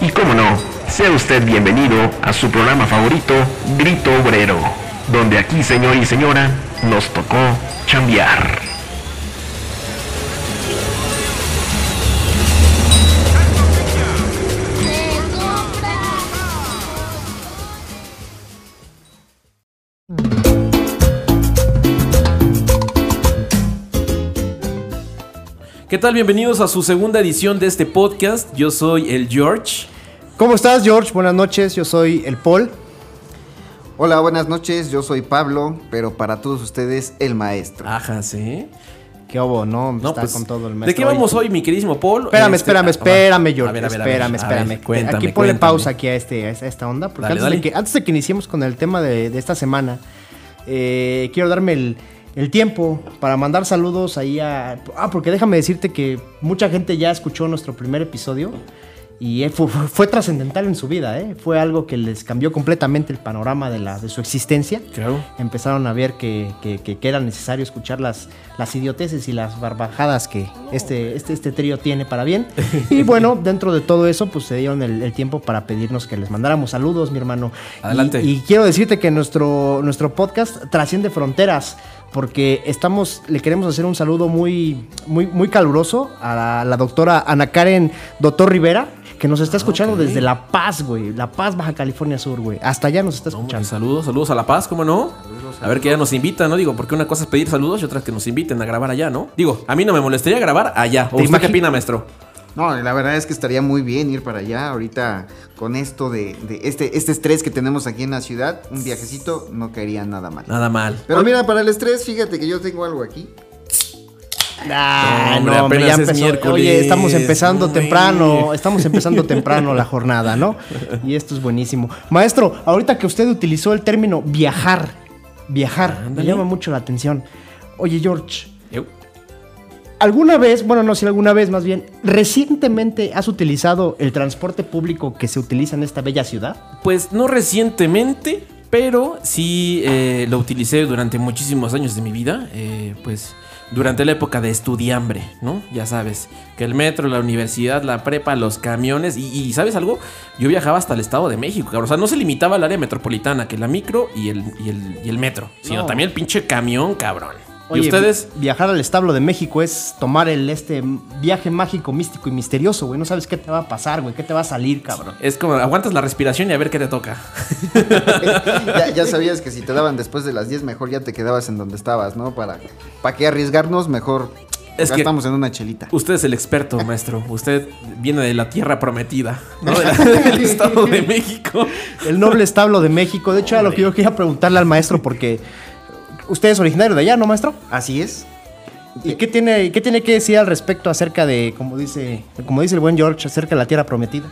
Y cómo no, sea usted bienvenido a su programa favorito, Grito Obrero, donde aquí, señor y señora, nos tocó chambear. ¿Qué tal? Bienvenidos a su segunda edición de este podcast. Yo soy el George. ¿Cómo estás, George? Buenas noches, yo soy el Paul. Hola, buenas noches, yo soy Pablo, pero para todos ustedes el maestro. Ajá, sí. ¿Qué hubo? No, No, está pues, con todo el ¿De qué vamos hoy, mi queridísimo Paul? Espérame, Este, espérame, ah, espérame. George. A ver, a ver, a ver, espérame, a ver, espérame. cuéntame, aquí ponle cuéntame. pausa aquí a, este, a esta- a esta onda. Porque Dale, antes, dale. De que, antes de que iniciemos con el tema de, de esta semana, eh, quiero darme el, el tiempo para mandar saludos ahí a... Ah, porque déjame decirte que mucha gente ya escuchó nuestro primer episodio. Y eh, fue, fue- fue trascendental en su vida, ¿eh? Fue algo que les cambió completamente el panorama de, la, de su existencia. Claro. empezaron a ver que, que- que- era necesario escuchar las, las idioteces y las barbajadas que este, este, este trío tiene para bien. Y bueno, dentro de todo eso, pues se dieron el, el tiempo para pedirnos que les mandáramos saludos, mi hermano. Y- Adelante. Y, quiero decirte que nuestro, nuestro podcast trasciende fronteras. Porque estamos, le queremos hacer un saludo muy, muy, muy caluroso a la, la doctora Ana Karen Doctor Rivera, que nos está escuchando ok. desde La Paz, güey. La Paz, Baja California Sur, güey. Hasta allá nos está No, escuchando. saludos, saludos a La Paz, ¿cómo no? A ver que ya nos invitan, ¿no? Digo, porque una cosa es pedir saludos y otra es que nos inviten a grabar allá, ¿no? Digo, a mí no me molestaría grabar allá. ¿O ¿Te usted qué opina, maestro? No, la verdad es que estaría muy bien ir para allá ahorita con esto de, de este, este estrés que tenemos aquí en la ciudad, un viajecito no caería nada mal. Nada mal. Pero mira, para el estrés, fíjate que yo tengo algo aquí. Ah, No, hombre, no, hombre, ya es empezó. miércoles, Oye, estamos empezando temprano, estamos empezando temprano la jornada, ¿no? Y esto es buenísimo. Maestro, ahorita que usted utilizó el término viajar, viajar, me llama mucho la atención. Oye, George. ¿Alguna vez, bueno, no si alguna vez más bien, recientemente has utilizado el transporte público que se utiliza en esta bella ciudad? Pues no recientemente, pero sí eh, lo utilicé durante muchísimos años de mi vida. eh, pues durante la época de estudiambre, ¿no? Ya sabes, que el metro, la universidad, la prepa, los camiones. Y, y, ¿sabes algo? Yo viajaba hasta el Estado de México, cabrón. O sea, no se limitaba al área metropolitana, que la micro y el, y el, y el metro, sino No. también el pinche camión, cabrón. Oye, y ustedes. Viajar al establo de México es tomar el este viaje mágico, místico y misterioso, güey. No sabes qué te va a pasar, güey. ¿Qué te va a salir, cabrón? Es como aguantas la respiración y a ver qué te toca. ya, ya sabías que si te daban después de las 10, mejor ya te quedabas en donde estabas, ¿no? Para, para que arriesgarnos, mejor Es que- gastamos en una chelita. Usted es el experto, maestro. Usted viene de la tierra prometida, ¿no? De la- del Estado de México. El noble establo de México. De hecho, era lo que yo quería preguntarle al maestro porque usted es originario de allá, ¿no, maestro? Así es. ¿Y qué tiene, qué tiene que decir al respecto acerca de, como dice, como dice el buen George, acerca de la tierra prometida?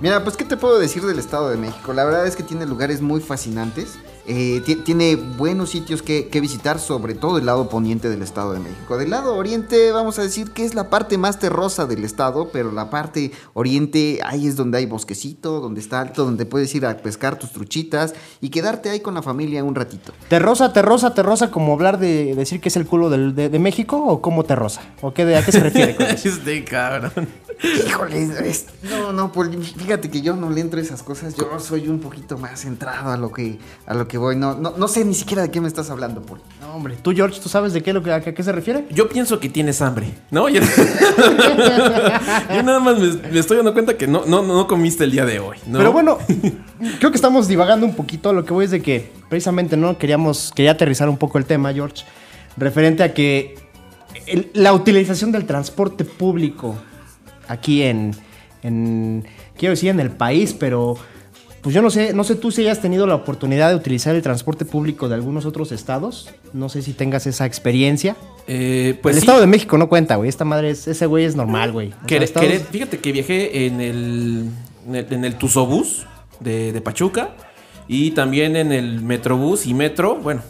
Mira, pues qué te puedo decir del Estado de México. La verdad es que tiene lugares muy fascinantes. Eh, ti- tiene buenos sitios que, que visitar, sobre todo el lado poniente del Estado de México. Del lado oriente, vamos a decir que es la parte más terrosa del estado, pero la parte oriente, ahí es donde hay bosquecito, donde está alto, donde puedes ir a pescar tus truchitas y quedarte ahí con la familia un ratito. ¿Terrosa, terrosa, terrosa, como hablar de decir que es el culo del- de, de México o como terrosa? ¿O qué, de- a qué se refiere con eso? Este cabrón. Híjole, es- no, no, Paul, fíjate que yo no le entro a esas cosas. Yo soy un poquito más centrado a lo que, a lo que voy. No, no, no sé ni siquiera de qué me estás hablando, Paul. No, hombre, tú, George, ¿tú sabes de qué, lo que, a qué se refiere? Yo pienso que tienes hambre, ¿no? Yo, Yo nada más me, me estoy dando cuenta que no, no, no comiste el día de hoy, ¿no? Pero bueno, creo que estamos divagando un poquito. Lo que voy es de que precisamente no queríamos, quería aterrizar un poco el tema, George, referente a que el- la utilización del transporte público aquí en, en, quiero decir en el país, pero pues yo no sé, no sé tú si hayas tenido la oportunidad de utilizar el transporte público de algunos otros estados. No sé si tengas esa experiencia. Eh, pues el sí. Estado de México no cuenta, güey. Esta madre es, ese güey es normal, güey. O sea, Quere- estados- Quere- fíjate que viajé en el, en el, en el Tuzobús de, de Pachuca y también en el Metrobús y Metro. Bueno,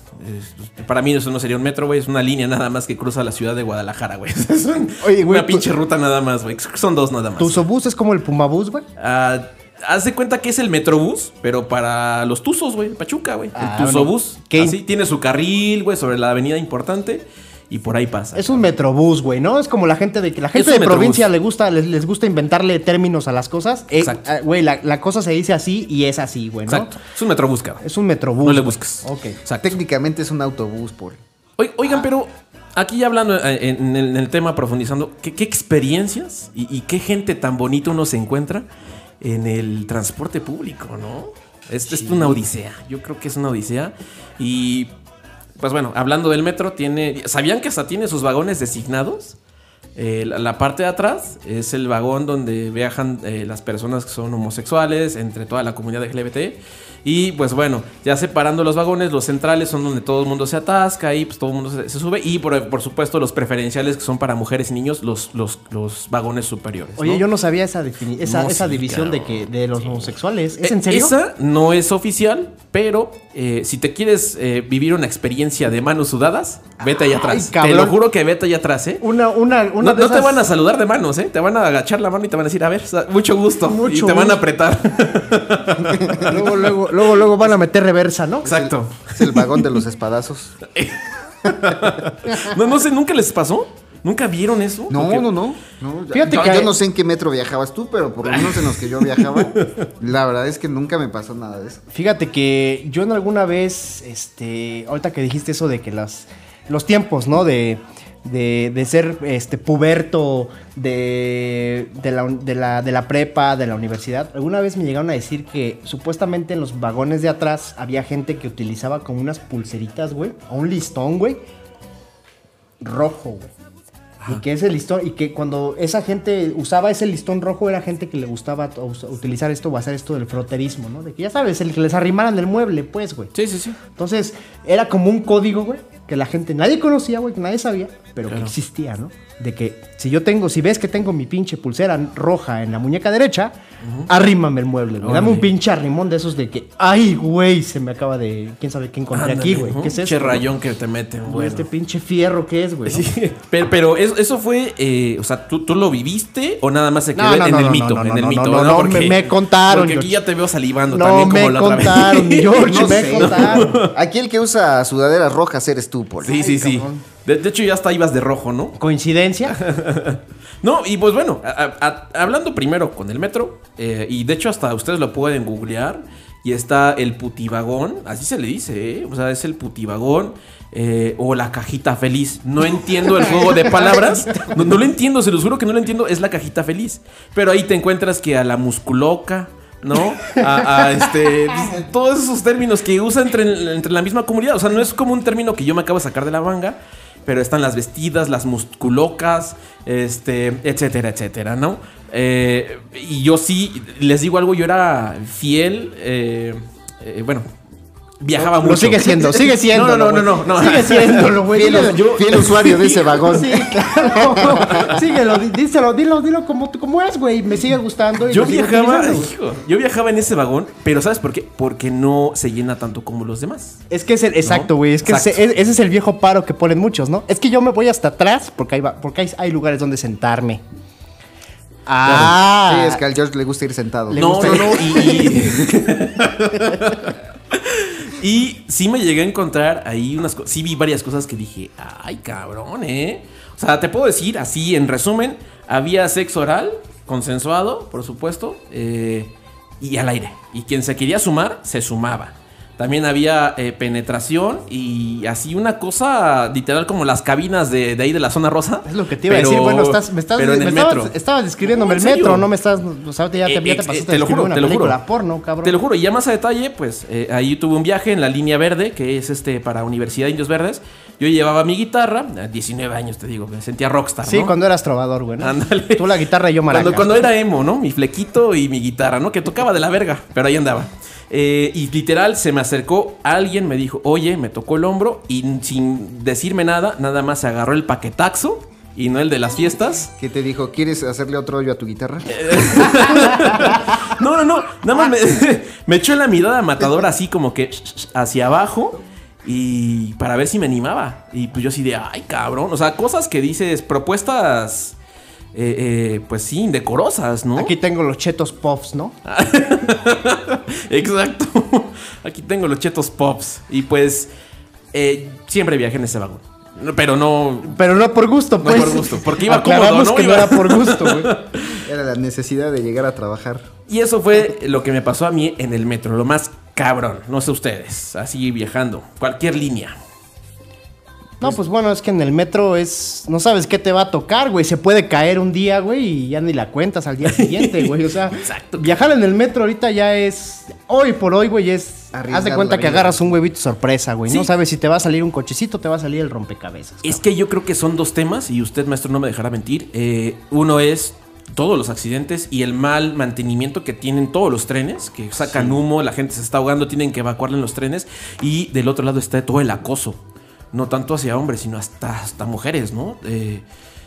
para mí eso no sería un metro, güey, es una línea nada más que cruza la ciudad de Guadalajara, güey. Es un- Oye, güey, una pinche ruta nada más, güey. Son dos nada más. Tu sobús es como el Pumabús, güey. Ah, haz de cuenta que es el Metrobús, pero para los Tuzos, güey, Pachuca, güey. Ah, el. ¿Qué in- Así tiene su carril, güey, sobre la avenida importante. Y por ahí pasa. Es un metrobús, güey, ¿no? Es como la gente de que la gente de metrobús. provincia le gusta, les, les gusta inventarle términos a las cosas. Eh, Exacto. ah, Güey, la, la cosa se dice así y es así, güey, ¿no? Exacto. Es un metrobús, cabrón. Es un metrobús. No le busques. Ok. Exacto. Técnicamente es un autobús, por. Oi- Oigan, pero aquí ya hablando eh, en el, en el tema, profundizando, ¿qué, qué experiencias y, y qué gente tan bonita uno se encuentra en el transporte público, ¿no? Esto es una odisea. Yo creo que es una odisea. Y pues bueno, hablando del metro, tiene. ¿Sabían que hasta tiene sus vagones designados? Eh, la, parte de atrás es el vagón donde viajan eh, las personas que son homosexuales, entre toda la comunidad LGBT. Y pues bueno, ya separando los vagones, los centrales son donde todo el mundo se atasca y pues todo el mundo se, se sube. Y por, por supuesto los preferenciales que son para mujeres y niños, los, los, los vagones superiores. Oye, ¿no? yo no sabía esa, esa, No, esa sí, división de que de los homosexuales. ¿Es Eh, en serio? Esa no es oficial, pero eh, si te quieres eh, vivir una experiencia de manos sudadas, vete allá atrás. te lo juro que vete allá atrás, ¿eh? Una, una, una No, de no te van a saludar de manos, ¿eh? Te van a agachar la mano y te van a decir, a ver, mucho gusto. Mucho y te van a apretar. Luego, luego, luego, luego van a meter reversa, ¿no? Exacto. Es el vagón de los espadazos. No, no sé, ¿nunca les pasó? ¿Nunca vieron eso? No, Porque- no, no. no. Fíjate yo, que- yo no sé en qué metro viajabas tú, pero por lo menos en los que yo viajaba, la verdad es que nunca me pasó nada de eso. Fíjate que yo en alguna vez, este, ahorita que dijiste eso de que las, los tiempos, ¿no? De, de, de ser este, puberto, de, de, la, de, la, de la prepa, de la universidad, alguna vez me llegaron a decir que supuestamente en los vagones de atrás había gente que utilizaba como unas pulseritas, güey, o un listón, güey, rojo, güey. Y que ese listón, y que cuando esa gente usaba ese listón rojo era gente que le gustaba utilizar esto o hacer esto del froterismo, ¿no? De que ya sabes, el que les arrimaran el mueble, pues, güey. Sí, sí, sí. Entonces, era como un código, güey, que la gente, nadie conocía, güey, que nadie sabía, pero que existía, ¿no? De que si yo tengo, si ves que tengo mi pinche pulsera roja en la muñeca derecha, arrímame el mueble, güey. Dame un pinche arrimón de esos de que, ay, güey, se me acaba de, quién sabe qué encontré aquí, güey. ¿Qué es Pinche rayón que te meten, güey? bueno. Este pinche fierro que es, güey. ¿no? Sí, pero, pero eso, eso fue, eh, o sea, ¿tú, ¿tú lo viviste o nada más se quedó No, no, en no, el no, mito? no, en el no, mito, no, no, me- me contaron, Porque aquí George. ya te veo salivando No también me como la otra vez. contaron, George, No me sé. contaron. Aquí el que usa sudaderas rojas eres tú, Paul. Sí, sí, sí. cabrón. De, de hecho, ya hasta ibas de rojo, ¿no? ¿Coincidencia? No, y pues bueno, a- a- hablando primero con el metro, eh, y de hecho hasta ustedes lo pueden googlear, y está el putivagón, así se le dice, ¿eh? o sea, es el putivagón. eh, o la cajita feliz. No entiendo el juego de palabras. No, no lo entiendo, se los juro que no lo entiendo. Es la cajita feliz. Pero ahí te encuentras que a la musculoca, ¿no? A, a, este. Todos esos términos que usa entre, entre la misma comunidad. O sea, no es como un término que yo me acabo de sacar de la manga. Pero están las vestidas, las musculocas, este, etcétera, etcétera, ¿no? Eh, y yo sí, les digo algo, yo era fiel, eh, eh, bueno, viajaba mucho. Lo sigue siendo, sigue siendo. No, no, no, no, no. Sigue siéndolo, güey. Fiel, usuario de ese vagón. Sí, claro. Síguelo, díselo, dilo, dilo como, como es, güey. Me sigue gustando. Y Yo viajaba, yo viajaba en ese vagón, pero ¿sabes por qué? Porque no se llena tanto como los demás. Es que es el, exacto, güey. Es que Exacto. ese, ese es el viejo paro que ponen muchos, ¿no? Es que yo me voy hasta atrás porque hay, va- porque hay, hay lugares donde sentarme. Ah. Sí, es que al George le gusta ir sentado. No, no, no, y... Y, sí me llegué a encontrar ahí unas cosas, sí vi varias cosas que dije, ay, cabrón, ¿eh? O sea, te puedo decir así, en resumen, había sexo oral, consensuado, por supuesto, eh, y al aire. Y quien se quería sumar, se sumaba. También había eh, penetración y así una cosa literal como las cabinas de, de ahí de la zona rosa. Es lo que te iba pero- a decir. Bueno, estás, me estás, pero en me el estabas, metro. estabas describiéndome el metro, no me estás. O sea, ya te, ya te Eh, pasaste eh, te lo juro, una te lo juro. película porno, cabrón. Te lo juro, y ya más a detalle, pues eh, ahí tuve un viaje en la línea verde, que es este para Universidad de Indios Verdes. Yo llevaba mi guitarra, a 19 años te digo, me sentía rockstar. Sí, ¿no? cuando eras trovador, güey. ¿no? Ándale. Tú la guitarra y yo maraca. Cuando, cuando era emo, ¿no? Mi flequito y mi guitarra, ¿no? Que tocaba de la verga, pero ahí andaba. Eh, y literal se me acercó alguien, me dijo, oye, me tocó el hombro y sin decirme nada, nada más se agarró el paquetaxo y no el de las fiestas. ¿Qué te dijo? ¿Quieres hacerle otro hoyo a tu guitarra? No, no, no. Nada más me, me echó la mirada matadora así como que hacia abajo. Y para ver si me animaba. Y pues yo así de, ay, cabrón. O sea, cosas que dices, propuestas, eh, eh, pues sí, indecorosas, ¿no? Aquí tengo los chetos puffs, ¿no? Exacto. Aquí tengo los chetos pops. Y pues eh, siempre viajé en ese vagón. No, Pero no. Pero no por gusto, No pues. por gusto, porque iba cómodo, ¿no? que no Iba- era por gusto, güey. Era la necesidad de llegar a trabajar. Y eso fue lo que me pasó a mí en el metro, lo más cabrón. No sé ustedes, así viajando, cualquier línea. No, pues bueno, es que en el metro es. No sabes qué te va a tocar, güey. Se puede caer un día, güey, y ya ni la cuentas al día siguiente, güey. O sea, Exacto. viajar en el metro ahorita ya es. Hoy por hoy, güey, es. Arriesgar Haz de cuenta que agarras un huevito sorpresa, güey. No sabes si te va a salir un cochecito, te va a salir el rompecabezas. Es que yo creo que son dos temas, y usted, maestro, no me dejará mentir. Eh, uno es todos los accidentes y el mal mantenimiento que tienen todos los trenes, que sacan humo, la gente se está ahogando, tienen que evacuarla en los trenes. Y del otro lado está todo el acoso. No tanto hacia hombres, sino hasta, hasta mujeres, ¿no? Eh,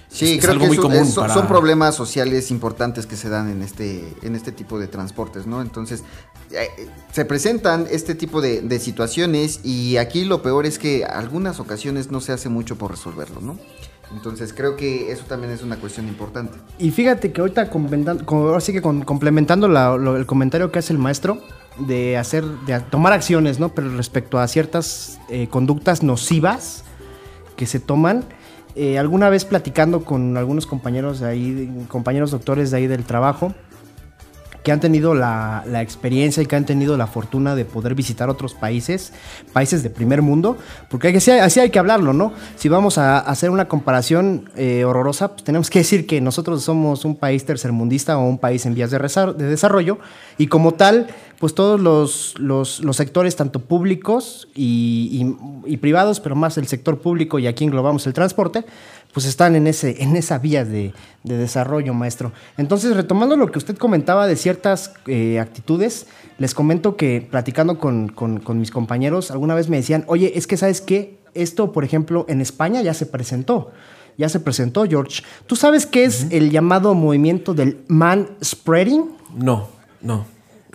Sí, es- es creo algo que muy es común es- son, para- son problemas sociales importantes que se dan en este, en este tipo de transportes, ¿no? Entonces, eh, se presentan este tipo de, de situaciones y aquí lo peor es que algunas ocasiones no se hace mucho por resolverlo, ¿no? Entonces, creo que eso también es una cuestión importante. Y fíjate que ahorita ahora sí que con- complementando la- lo- el comentario que hace el maestro de hacer, de tomar acciones, ¿no? Pero respecto a ciertas eh, conductas nocivas que se toman. eh, alguna vez platicando con algunos compañeros de ahí, compañeros doctores de ahí del trabajo, que han tenido la, la experiencia y que han tenido la fortuna de poder visitar otros países, países de primer mundo, porque así, así hay que hablarlo, ¿no? Si vamos a hacer una comparación eh, horrorosa, pues tenemos que decir que nosotros somos un país tercermundista o un país en vías de, de desarrollo, y como tal, pues todos los, los- sectores, tanto públicos y- y privados, pero más el sector público y aquí englobamos el transporte, pues están en, ese, en esa vía de, de desarrollo, maestro. Entonces, retomando lo que usted comentaba de ciertas eh, actitudes, les comento que platicando con, con- con mis compañeros, alguna vez me decían, oye, es que sabes qué, esto, por ejemplo, en España ya se presentó. Ya se presentó, George. ¿Tú sabes qué es el llamado movimiento del man spreading? No, no.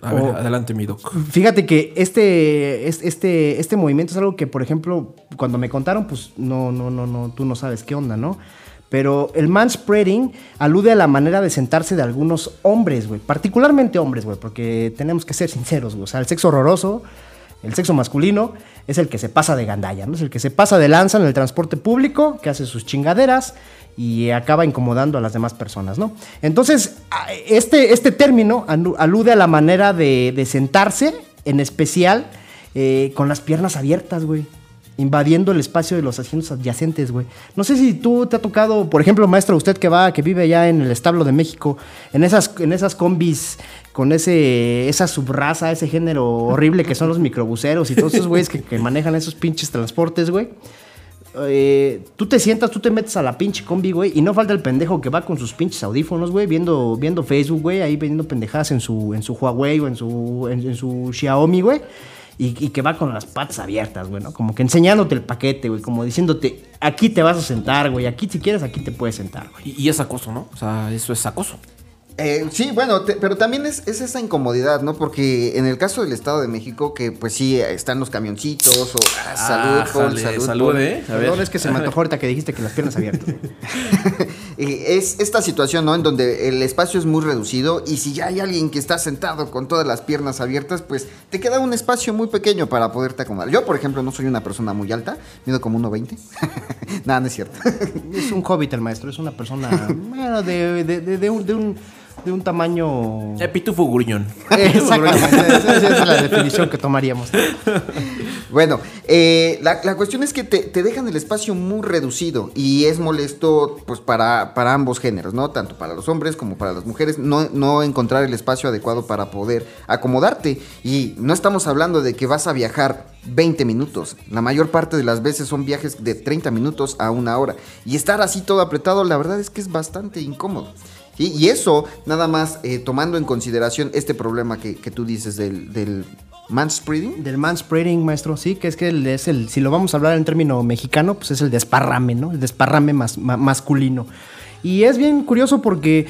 A ver, O- adelante, mi doc. Fíjate que este, es- este, este movimiento es algo que, por ejemplo, cuando me contaron, pues no, no, no, no, tú no sabes qué onda, ¿no? Pero el manspreading alude a la manera de sentarse de algunos hombres, güey. Particularmente hombres, güey, porque tenemos que ser sinceros, güey. O sea, el sexo horroroso, el sexo masculino, es el que se pasa de gandalla, ¿no? Es el que se pasa de lanza en el transporte público, que hace sus chingaderas y acaba incomodando a las demás personas, ¿no? Entonces, este, este término alude a la manera de, de sentarse, en especial eh, con las piernas abiertas, güey. Invadiendo el espacio de los asientos adyacentes, güey. No sé si tú te ha tocado, por ejemplo, maestro, usted que va, que vive allá en el establo de México, en esas, en esas combis con ese, esa subraza, ese género horrible que son los microbuseros y todos esos güeyes que, que manejan esos pinches transportes, güey. Eh, tú te sientas, tú te metes a la pinche combi, güey, y no falta el pendejo que va con sus pinches audífonos, güey, viendo, viendo Facebook, güey, ahí vendiendo pendejadas en su, en su Huawei o en su, en, su Xiaomi, güey, y, que va con las patas abiertas, güey, ¿no? Como que enseñándote el paquete, güey, como diciéndote, aquí te vas a sentar, güey, aquí si quieres, aquí te puedes sentar, güey. Y es acoso, ¿no? O sea, eso es acoso. Eh, sí, bueno, te- pero también es, es esa incomodidad, ¿no? Porque en el caso del Estado de México, que pues sí, están los camioncitos o... ah, salud, Paul, Ájale, salud, salud, Paul. ¿eh? A ver. Es que se me antojó ahorita que dijiste que las piernas abiertas. es esta situación, ¿no? En donde el espacio es muy reducido y si ya hay alguien que está sentado con todas las piernas abiertas, pues te queda un espacio muy pequeño para poderte acomodar. Yo, por ejemplo, no soy una persona muy alta, mido como 1,20. Nada, no es cierto. Es un hobbit el maestro, es una persona, bueno, de, de- de- de un, de un- de un tamaño... Pitufo gruñón. Exactamente, esa esa es la definición que tomaríamos. Bueno, eh, la, la cuestión es que te, te dejan el espacio muy reducido y es molesto pues para, para ambos géneros, ¿no? Tanto para los hombres como para las mujeres, no, no encontrar el espacio adecuado para poder acomodarte. Y no estamos hablando de que vas a viajar 20 minutos, la mayor parte de las veces son viajes de 30 minutos a una hora. Y estar así todo apretado, la verdad es que es bastante incómodo. Y eso, nada más eh, tomando en consideración este problema que, que tú dices del, del manspreading. Del manspreading, maestro, sí, que es que es el, si lo vamos a hablar en término mexicano, pues es el desparrame, ¿no? El desparrame mas- ma- masculino. Y es bien curioso porque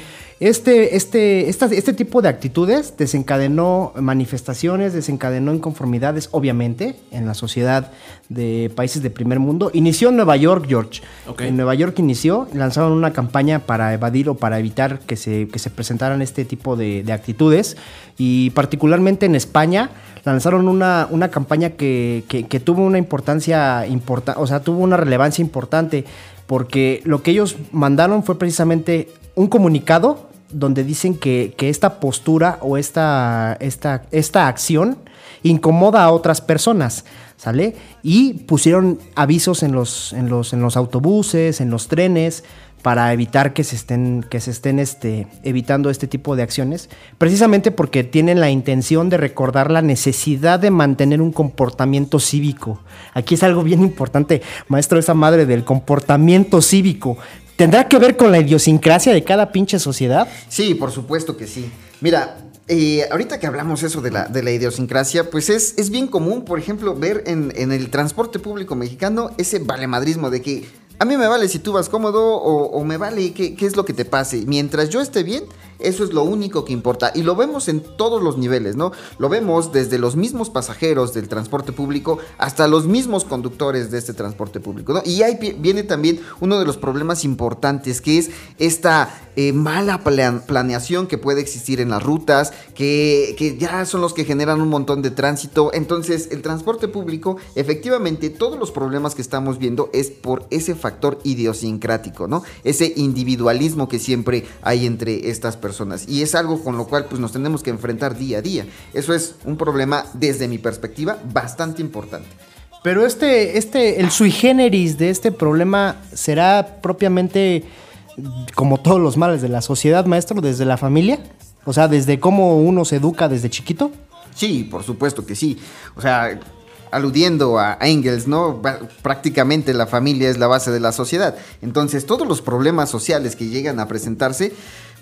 Este, este, esta- este tipo de actitudes desencadenó manifestaciones, desencadenó inconformidades, obviamente, en la sociedad de países de primer mundo. Inició en Nueva York, George. En Nueva York inició, lanzaron una campaña para evadir o para evitar que se, que se presentaran este tipo de, de actitudes. Y particularmente en España lanzaron una, una campaña que, que- que tuvo una importancia importante, o sea, tuvo una relevancia importante, porque lo que ellos mandaron fue precisamente un comunicado donde dicen que, que esta postura o esta, esta, esta acción incomoda a otras personas, ¿sale? Y pusieron avisos en los, en los, en los autobuses, en los trenes, para evitar que se estén, que se estén este, evitando este tipo de acciones, precisamente porque tienen la intención de recordar la necesidad de mantener un comportamiento cívico. Aquí es algo bien importante, maestro, esa madre del comportamiento cívico. ¿Tendrá que ver con la idiosincrasia de cada pinche sociedad? Sí, por supuesto que sí. Mira, eh, ahorita que hablamos eso de la, de la idiosincrasia, pues es, es bien común, por ejemplo, ver en, en el transporte público mexicano ese valemadrismo de que a mí me vale si tú vas cómodo o, me vale qué, qué es lo que te pase. Mientras yo esté bien, eso es lo único que importa. Y lo vemos en todos los niveles, ¿no? Lo vemos desde los mismos pasajeros del transporte público hasta los mismos conductores de este transporte público, ¿no? Y ahí viene también uno de los problemas importantes, que es esta eh, mala plan- planeación que puede existir en las rutas, que, que ya son los que generan un montón de tránsito. Entonces, el transporte público, efectivamente, todos los problemas que estamos viendo es por ese factor idiosincrático, ¿no? Ese individualismo que siempre hay entre estas personas. Y es algo con lo cual pues nos tenemos que enfrentar día a día. Eso es un problema, desde mi perspectiva, bastante importante. Pero este, este, el sui generis de este problema será propiamente como todos los males de la sociedad, maestro, desde la familia. O sea, desde cómo uno se educa desde chiquito. Sí, por supuesto que sí. O sea, aludiendo a Engels, ¿no? Prácticamente la familia es la base de la sociedad. Entonces, todos los problemas sociales que llegan a presentarse,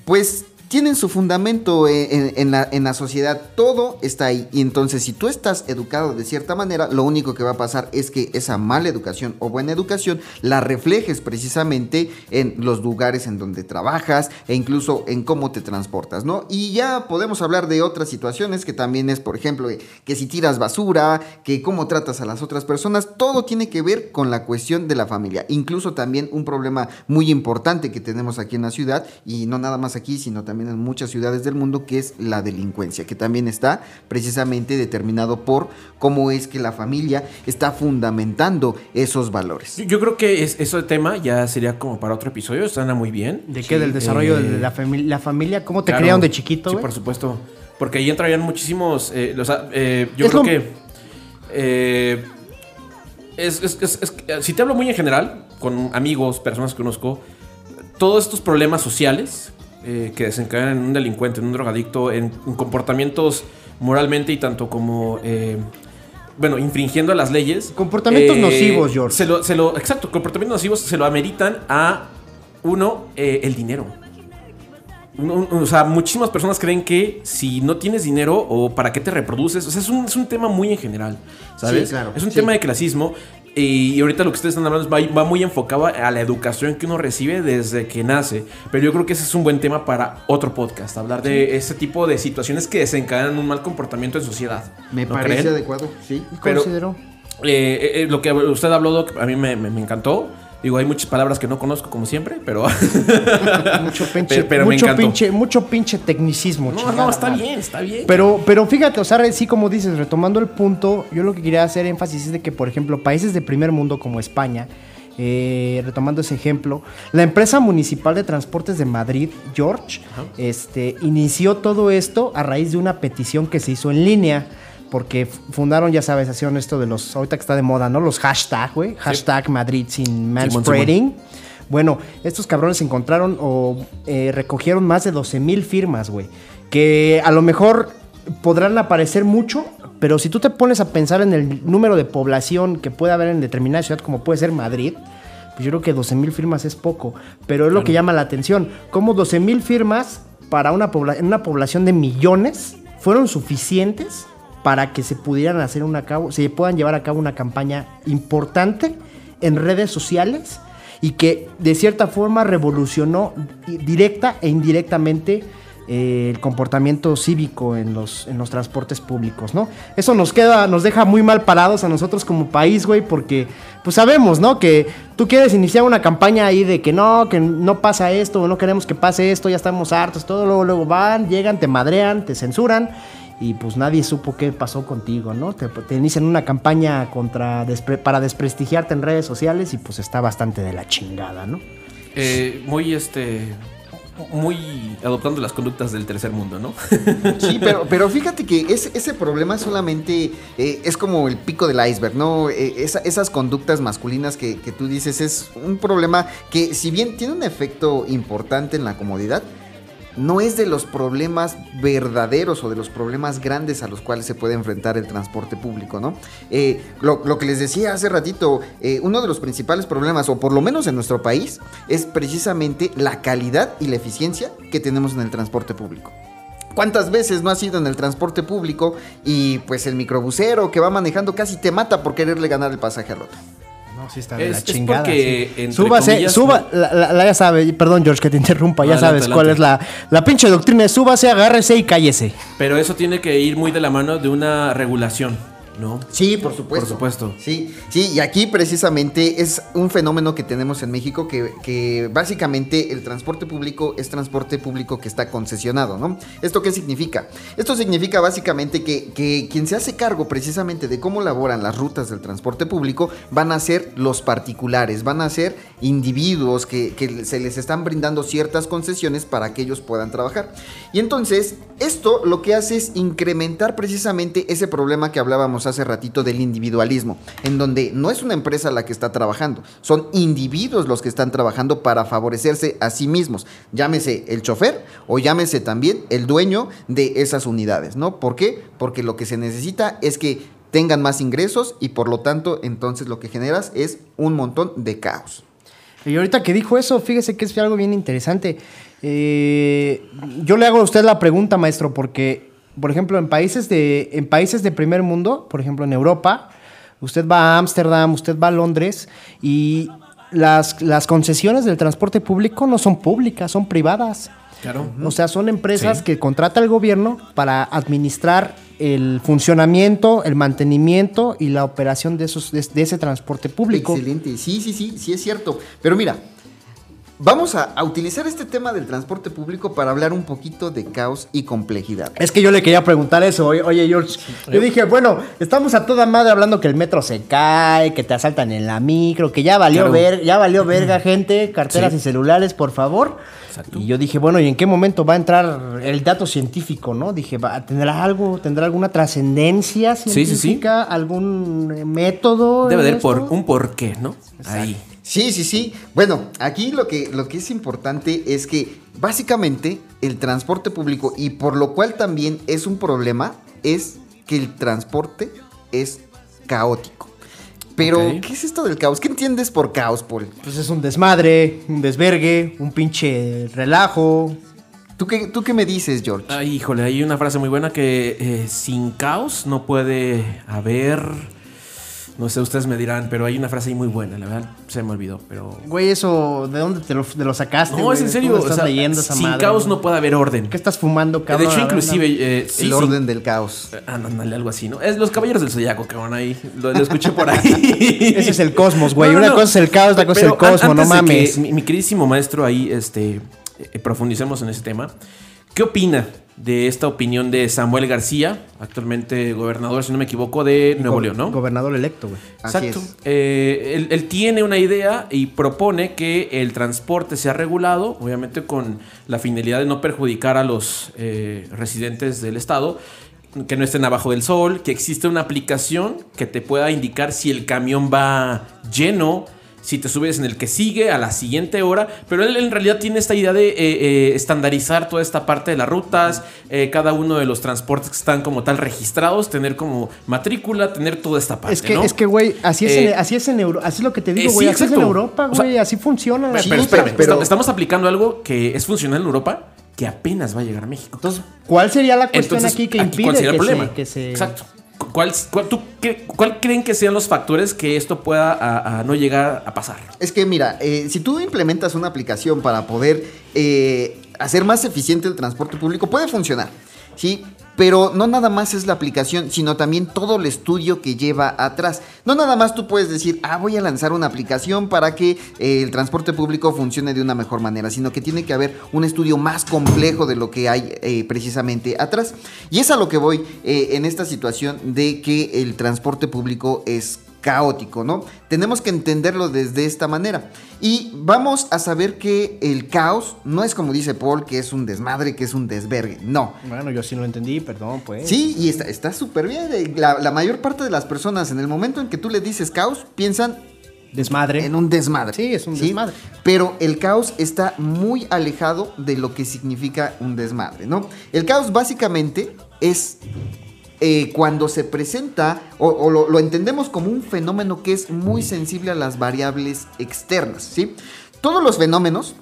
pues tienen su fundamento en, en- la, la sociedad. Todo está ahí. Y entonces, si tú estás educado de cierta manera, lo único que va a pasar es que esa mala educación o buena educación la reflejes precisamente en los lugares en donde trabajas e incluso en cómo te transportas, ¿no? Y ya podemos hablar de otras situaciones que también es, por ejemplo, eh, que si tiras basura, que cómo tratas a las otras personas, todo tiene que ver con la cuestión de la familia. Incluso también un problema muy importante que tenemos aquí en la ciudad, y no nada más aquí, sino también en muchas ciudades del mundo, que es la delincuencia, que también está precisamente determinado por cómo es que la familia está fundamentando esos valores. Yo, yo creo que es, ese tema ya sería como para otro episodio, suena muy bien. ¿De qué? Del desarrollo Eh, de la, fami- la familia. ¿Cómo te Claro. criaron de chiquito, Sí, por supuesto. Porque ahí entrarían muchísimos. eh, eh, yo Es creo lo- que. eh, es, es- es- es- si te hablo muy en general, con amigos, personas que conozco, todos estos problemas sociales eh, que desencadenan en un delincuente, en un drogadicto, en, en comportamientos moralmente y tanto como. eh, bueno, infringiendo las leyes. Comportamientos nocivos, George. Se lo, se lo- exacto, comportamientos nocivos se lo ameritan a uno, eh, el dinero. O sea, muchísimas personas creen que si no tienes dinero o para qué te reproduces, o sea, es un, es un tema muy en general, ¿sabes? Sí, claro, Es un sí. tema de clasismo y ahorita lo que ustedes están hablando va, muy enfocado a la educación que uno recibe desde que nace, pero yo creo que ese es un buen tema para otro podcast, hablar de ese tipo de situaciones que desencadenan un mal comportamiento en sociedad. Me ¿No parece creen? adecuado, sí. pero- Considero. Eh, eh, eh, lo que usted habló, Doc, a mí me, me- me encantó. Digo, hay muchas palabras que no conozco como siempre, pero... Mucho pinche, pero- pero me mucho encantó. pinche, mucho pinche tecnicismo. No, chingada no, está madre. bien, está bien. Pero, pero fíjate, o sea, sí, como dices, retomando el punto, yo lo que quería hacer énfasis es de que, por ejemplo, países de primer mundo como España, eh, retomando ese ejemplo, la empresa municipal de transportes de Madrid, George, este, inició todo esto a raíz de una petición que se hizo en línea. Porque fundaron, ya sabes, hacían esto de los, ahorita que está de moda, ¿no? Los hashtag, güey. Hashtag Madrid sin manspreading. Bueno, estos cabrones encontraron o eh, recogieron más de 12 mil firmas, güey. Que a lo mejor podrán aparecer mucho, pero si tú te pones a pensar en el número de población que puede haber en determinada ciudad, como puede ser Madrid, pues yo creo que 12 mil firmas es poco. Pero es lo que llama la atención. Como 12 mil firmas para una, pobla- en una población de millones fueron suficientes para que se pudieran hacer una cabo, se puedan llevar a cabo una campaña importante en redes sociales y que de cierta forma revolucionó directa e indirectamente eh, el comportamiento cívico en los, en los transportes públicos, ¿no? Eso nos queda, nos deja muy mal parados a nosotros como país, güey, porque pues sabemos, ¿no? Que tú quieres iniciar una campaña ahí de que no, que no pasa esto, no queremos que pase esto, ya estamos hartos, todo, luego, luego van, llegan, te madrean, te censuran y pues nadie supo qué pasó contigo, ¿no? Te, te inician una campaña contra despre- para desprestigiarte en redes sociales y pues está bastante de la chingada, ¿no? Eh, muy este. Muy adoptando las conductas del tercer mundo, ¿no? Sí, pero, pero fíjate que ese, ese problema solamente eh, es como el pico del iceberg, ¿no? Eh, esa- esas conductas masculinas que, que tú dices es un problema que si bien tiene un efecto importante en la comodidad, no es de los problemas verdaderos o de los problemas grandes a los cuales se puede enfrentar el transporte público, ¿no? Eh, lo, que les decía hace ratito, eh, uno de los principales problemas, o por lo menos en nuestro país, es precisamente la calidad y la eficiencia que tenemos en el transporte público. ¿Cuántas veces no has ido en el transporte público y pues el microbusero que va manejando casi te mata por quererle ganar el pasaje al otro? Sí está de Es- la es chingada. porque, sí. Súbase, comillas, suba, no- la, la- la- ya sabe, perdón George que te interrumpa, ya Adelante, sabes cuál es la, la pinche doctrina, súbase, agárrese y cállese. Pero eso tiene que ir muy de la mano de una regulación, ¿no? Sí, por supuesto. Por supuesto. Sí, sí, y aquí precisamente es un fenómeno que tenemos en México que, que básicamente el transporte público es transporte público que está concesionado, ¿no? ¿Esto qué significa? Esto significa básicamente que, que quien se hace cargo precisamente de cómo laboran las rutas del transporte público van a ser los particulares, van a ser individuos que, que se les están brindando ciertas concesiones para que ellos puedan trabajar. Y entonces, esto lo que hace es incrementar precisamente ese problema que hablábamos hace ratito del individualismo, en donde no es una empresa la que está trabajando, son individuos los que están trabajando para favorecerse a sí mismos. Llámese el chofer o llámese también el dueño de esas unidades, ¿no? ¿Por qué? Porque lo que se necesita es que tengan más ingresos y por lo tanto entonces lo que generas es un montón de caos. Y ahorita que dijo eso, fíjese que es algo bien interesante. Eh, yo le hago a usted la pregunta, maestro, porque, por ejemplo, en países de, en países de primer mundo, por ejemplo, en Europa, usted va a Ámsterdam, usted va a Londres y las, las concesiones del transporte público no son públicas, son privadas. Claro. O sea, son empresas Sí. que contrata el gobierno para administrar el funcionamiento, el mantenimiento y la operación de, esos, de, de ese transporte público. Excelente, sí, sí, sí, sí es cierto. Pero mira, vamos a, a utilizar este tema del transporte público para hablar un poquito de caos y complejidad. Es que yo le quería preguntar eso, oye, oye, George. Yo dije, bueno, estamos a toda madre hablando que el metro se cae, que te asaltan en la micro, que ya valió Claro. ver, ya valió verga, gente, carteras Sí. y celulares, por favor. Exacto. Y yo dije, bueno, ¿y en qué momento va a entrar el dato científico, no? Dije, ¿va- ¿tendrá algo, tendrá alguna trascendencia sí, sí. científica, algún método? Debe haber por, un porqué, ¿no? Ahí. Sí, sí, sí. Bueno, aquí lo que, lo que es importante es que básicamente el transporte público, y por lo cual también es un problema, es que el transporte es caótico. Pero. ¿qué es esto del caos? ¿Qué entiendes por caos, Paul? Pues es un desmadre, un desvergue, un pinche relajo. ¿Tú qué, tú qué me dices, George? Ay, híjole, hay una frase muy buena que eh, sin caos no puede haber. No sé, ustedes me dirán, pero hay una frase ahí muy buena, la verdad se me olvidó, pero. Güey, eso, ¿de dónde te lo, te lo sacaste? No, güey? es en serio. ¿Dónde o estás sea, leyendo esa sin madre, caos güey? no puede haber orden. ¿Qué estás fumando, de cabrón? hecho, A ver, inclusive. no. eh, sí, el orden del caos. Ah, ándale, algo así, ¿no? Es los caballeros del zodiaco, cabrón, ahí. Lo, lo escuché por ahí. Ese es el cosmos, güey. No, no, Una no. cosa es el caos, otra cosa es el cosmos, no de mames. mi, mi queridísimo maestro ahí, este, eh, profundicemos en ese tema. ¿Qué opina de esta opinión de Samuel García, actualmente gobernador, si no me equivoco, de Nuevo Go- León, ¿no? Gobernador electo, güey. Exacto. Eh, él, él tiene una idea y propone que el transporte sea regulado, obviamente con la finalidad de no perjudicar a los eh, residentes del estado, que no estén abajo del sol, que existe una aplicación que te pueda indicar si el camión va lleno. Si te subes en el que sigue a la siguiente hora, pero él en realidad tiene esta idea de eh, eh, estandarizar toda esta parte de las rutas, eh, cada uno de los transportes que están como tal registrados, tener como matrícula, tener toda esta parte. Es que, ¿no? es que, güey, así es, Eh, en, así es en Europa. Así es lo que te digo, eh, güey. sí, así es en. Europa, O sea, güey. así funciona. Pero, pero espérame, pero- estamos aplicando algo que es funcional en Europa que apenas va a llegar a México. Entonces, ¿cuál sería la cuestión Entonces, aquí que aquí, impide ¿cuál sería que, el problema? Se, que se... Exacto. ¿Cuál, cuál, cuál creen que sean los factores que esto pueda no llegar a pasar? Es que mira, eh, si tú implementas una aplicación para poder eh, hacer más eficiente el transporte público, puede funcionar, ¿sí? Pero no nada más es la aplicación, sino también todo el estudio que lleva atrás. No nada más tú puedes decir, ah, voy a lanzar una aplicación para que eh, el transporte público funcione de una mejor manera, sino que tiene que haber un estudio más complejo de lo que hay eh, precisamente atrás. Y es a lo que voy eh, en esta situación de que el transporte público es caótico, ¿no? Tenemos que entenderlo desde esta manera. Y vamos a saber que el caos no es como dice Paul, que es un desmadre, que es un desvergue. No. Bueno, yo sí lo entendí, perdón, pues. Sí, y está está súper bien. Eh, La, la mayor parte de las personas, en el momento en que tú le dices caos, piensan Desmadre. en un desmadre. Sí, es un desmadre. Pero el caos está muy alejado de lo que significa un desmadre, ¿no? El caos básicamente es eh, cuando se presenta, o, o lo, lo entendemos como un fenómeno que es muy sensible a las variables externas, ¿sí? Todos los fenómenos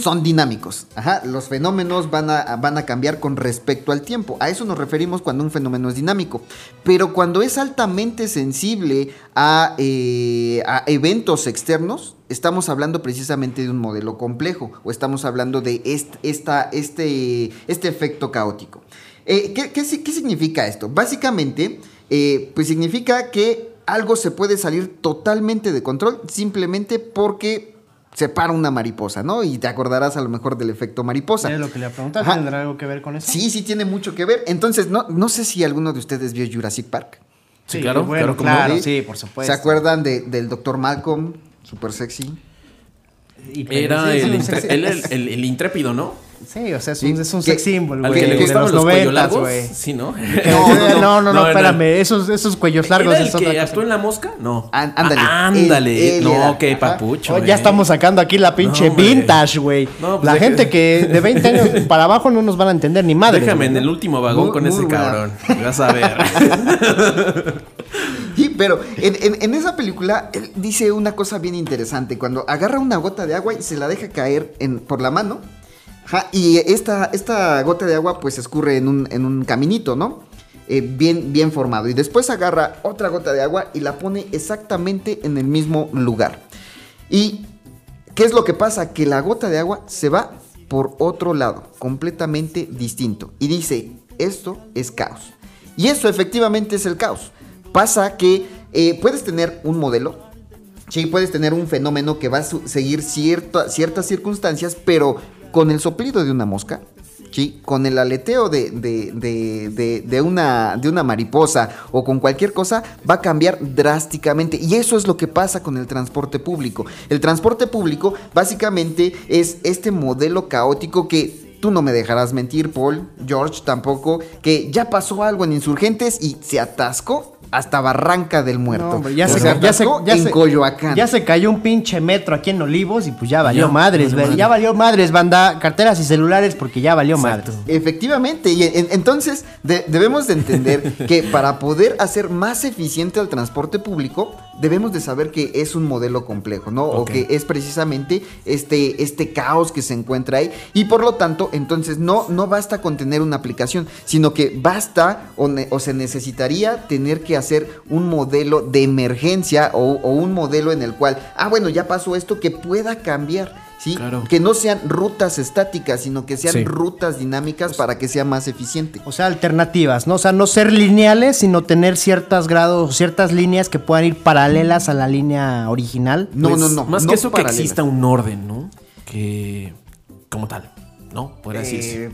son dinámicos. Ajá, los fenómenos van a, van a cambiar con respecto al tiempo. A eso nos referimos cuando un fenómeno es dinámico. Pero cuando es altamente sensible a, eh, a eventos externos, estamos hablando precisamente de un modelo complejo o estamos hablando de est- esta, este, este efecto caótico. Eh, ¿qué, qué si- qué significa esto? Básicamente, eh, pues significa que algo se puede salir totalmente de control simplemente porque se para una mariposa, ¿no? Y te acordarás a lo mejor del efecto mariposa. Es lo que le preguntas, Ajá. ¿tendrá algo que ver con eso? Sí, sí tiene mucho que ver. Entonces, no, no sé si alguno de ustedes vio Jurassic Park. Sí, claro, bueno, claro, claro, ¿Sí? por supuesto. ¿Se acuerdan de- del Dr. Malcolm? Súper sexy. Y- Era el, el, el- el intrépido, ¿no? Sí, o sea, es Sí, un, es un que- sex symbol, güey. de los, cuellos largos. güey. Sí, ¿no? No, no, no, No, espérame. Esos, esos cuellos largos ¿Era el es otra que cosa. actuó en La Mosca? No. Ándale. Ah, ándale. Él no, qué papucho. Oh, eh. ya estamos sacando aquí la pinche No, vintage, güey. No, pues la gente que de 20 años para abajo no nos van a entender ni madre. Déjame en el último vagón Muy- con muy ese cabrón. Vas a ver. Sí, pero en, en- en esa película él dice una cosa bien interesante. Cuando agarra una gota de agua y se la deja caer en, por la mano. Y esta, esta gota de agua pues escurre en un, en un caminito, ¿no? Eh, bien, bien formado. Y después agarra otra gota de agua y la pone exactamente en el mismo lugar. Y ¿qué es lo que pasa? Que la gota de agua se va por otro lado, completamente distinto. Y dice, esto es caos. Y eso efectivamente es el caos. Pasa que eh, puedes tener un modelo, sí, puedes tener un fenómeno que va a seguir cierta- ciertas circunstancias, pero con el soplido de una mosca, sí, con el aleteo de, de- de- de- una, de una mariposa o con cualquier cosa, va a cambiar drásticamente. Y eso es lo que pasa con el transporte público. El transporte público básicamente es este modelo caótico que Tú no me dejarás mentir, Paul, George tampoco, que ya pasó algo en Insurgentes y se atascó hasta Barranca del Muerto. No, hombre, ya, se, sea, ya, se, atascó ya, en se, Coyoacán. ya se cayó un pinche metro aquí en Olivos y pues ya valió Ya, madres, valió. Ya valió madres, banda. Carteras y celulares porque ya valió Exacto. madres. Efectivamente, y en- entonces de- debemos de entender que para poder hacer más eficiente el transporte público, debemos de saber que es un modelo complejo, ¿no? O que es precisamente este, este caos que se encuentra ahí. Y por lo tanto, entonces no, no basta con tener una aplicación, sino que basta o, ne- o se necesitaría tener que hacer un modelo de emergencia o, o un modelo en el cual, ah, bueno, ya pasó esto, que pueda cambiar. ¿Sí? Claro. Que no sean rutas estáticas, sino que sean Sí. rutas dinámicas para que sea más eficiente. O sea, alternativas, ¿no? O sea, no ser lineales, sino tener ciertas grados, ciertas líneas que puedan ir paralelas a la línea original. No, Pues, no, no. Más no que eso, que exista un orden, ¿no? Que. como tal. ¿No? Podría decirse. Eh,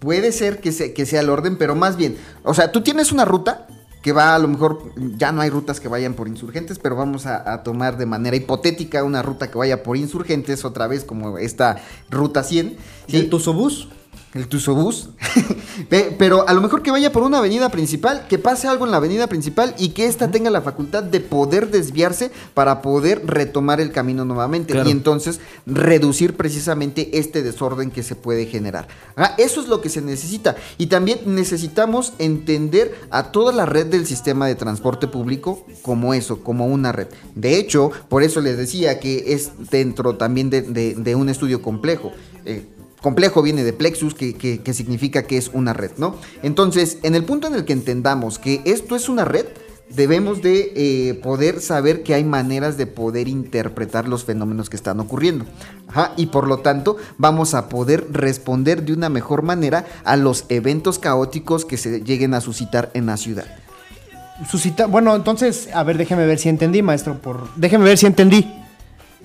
puede ser que, se- que sea el orden, pero más bien, o sea, tú tienes una ruta que va a lo mejor, ya no hay rutas que vayan por insurgentes, pero vamos a, a tomar de manera hipotética una ruta que vaya por insurgentes, otra vez como esta ruta 100. ¿sí? ¿El Tuzobús? El Tuzobús. Pe- Pero a lo mejor que vaya por una avenida principal, que pase algo en la avenida principal y que ésta tenga la facultad de poder desviarse para poder retomar el camino nuevamente Claro. y entonces reducir precisamente este desorden que se puede generar. Ah, eso es lo que se necesita. Y también necesitamos entender a toda la red del sistema de transporte público como eso, como una red. De hecho, por eso les decía que es dentro también de, de- de un estudio complejo. Eh, complejo viene de plexus, que, que- significa que es una red, ¿no? Entonces, en el punto en el que entendamos que esto es una red, debemos de eh, poder saber que hay maneras de poder interpretar los fenómenos que están ocurriendo. Y por lo tanto, vamos a poder responder de una mejor manera a los eventos caóticos que se lleguen a suscitar en la ciudad. Suscita, bueno, entonces, a ver, déjeme ver si entendí, maestro. Por, déjeme ver si entendí.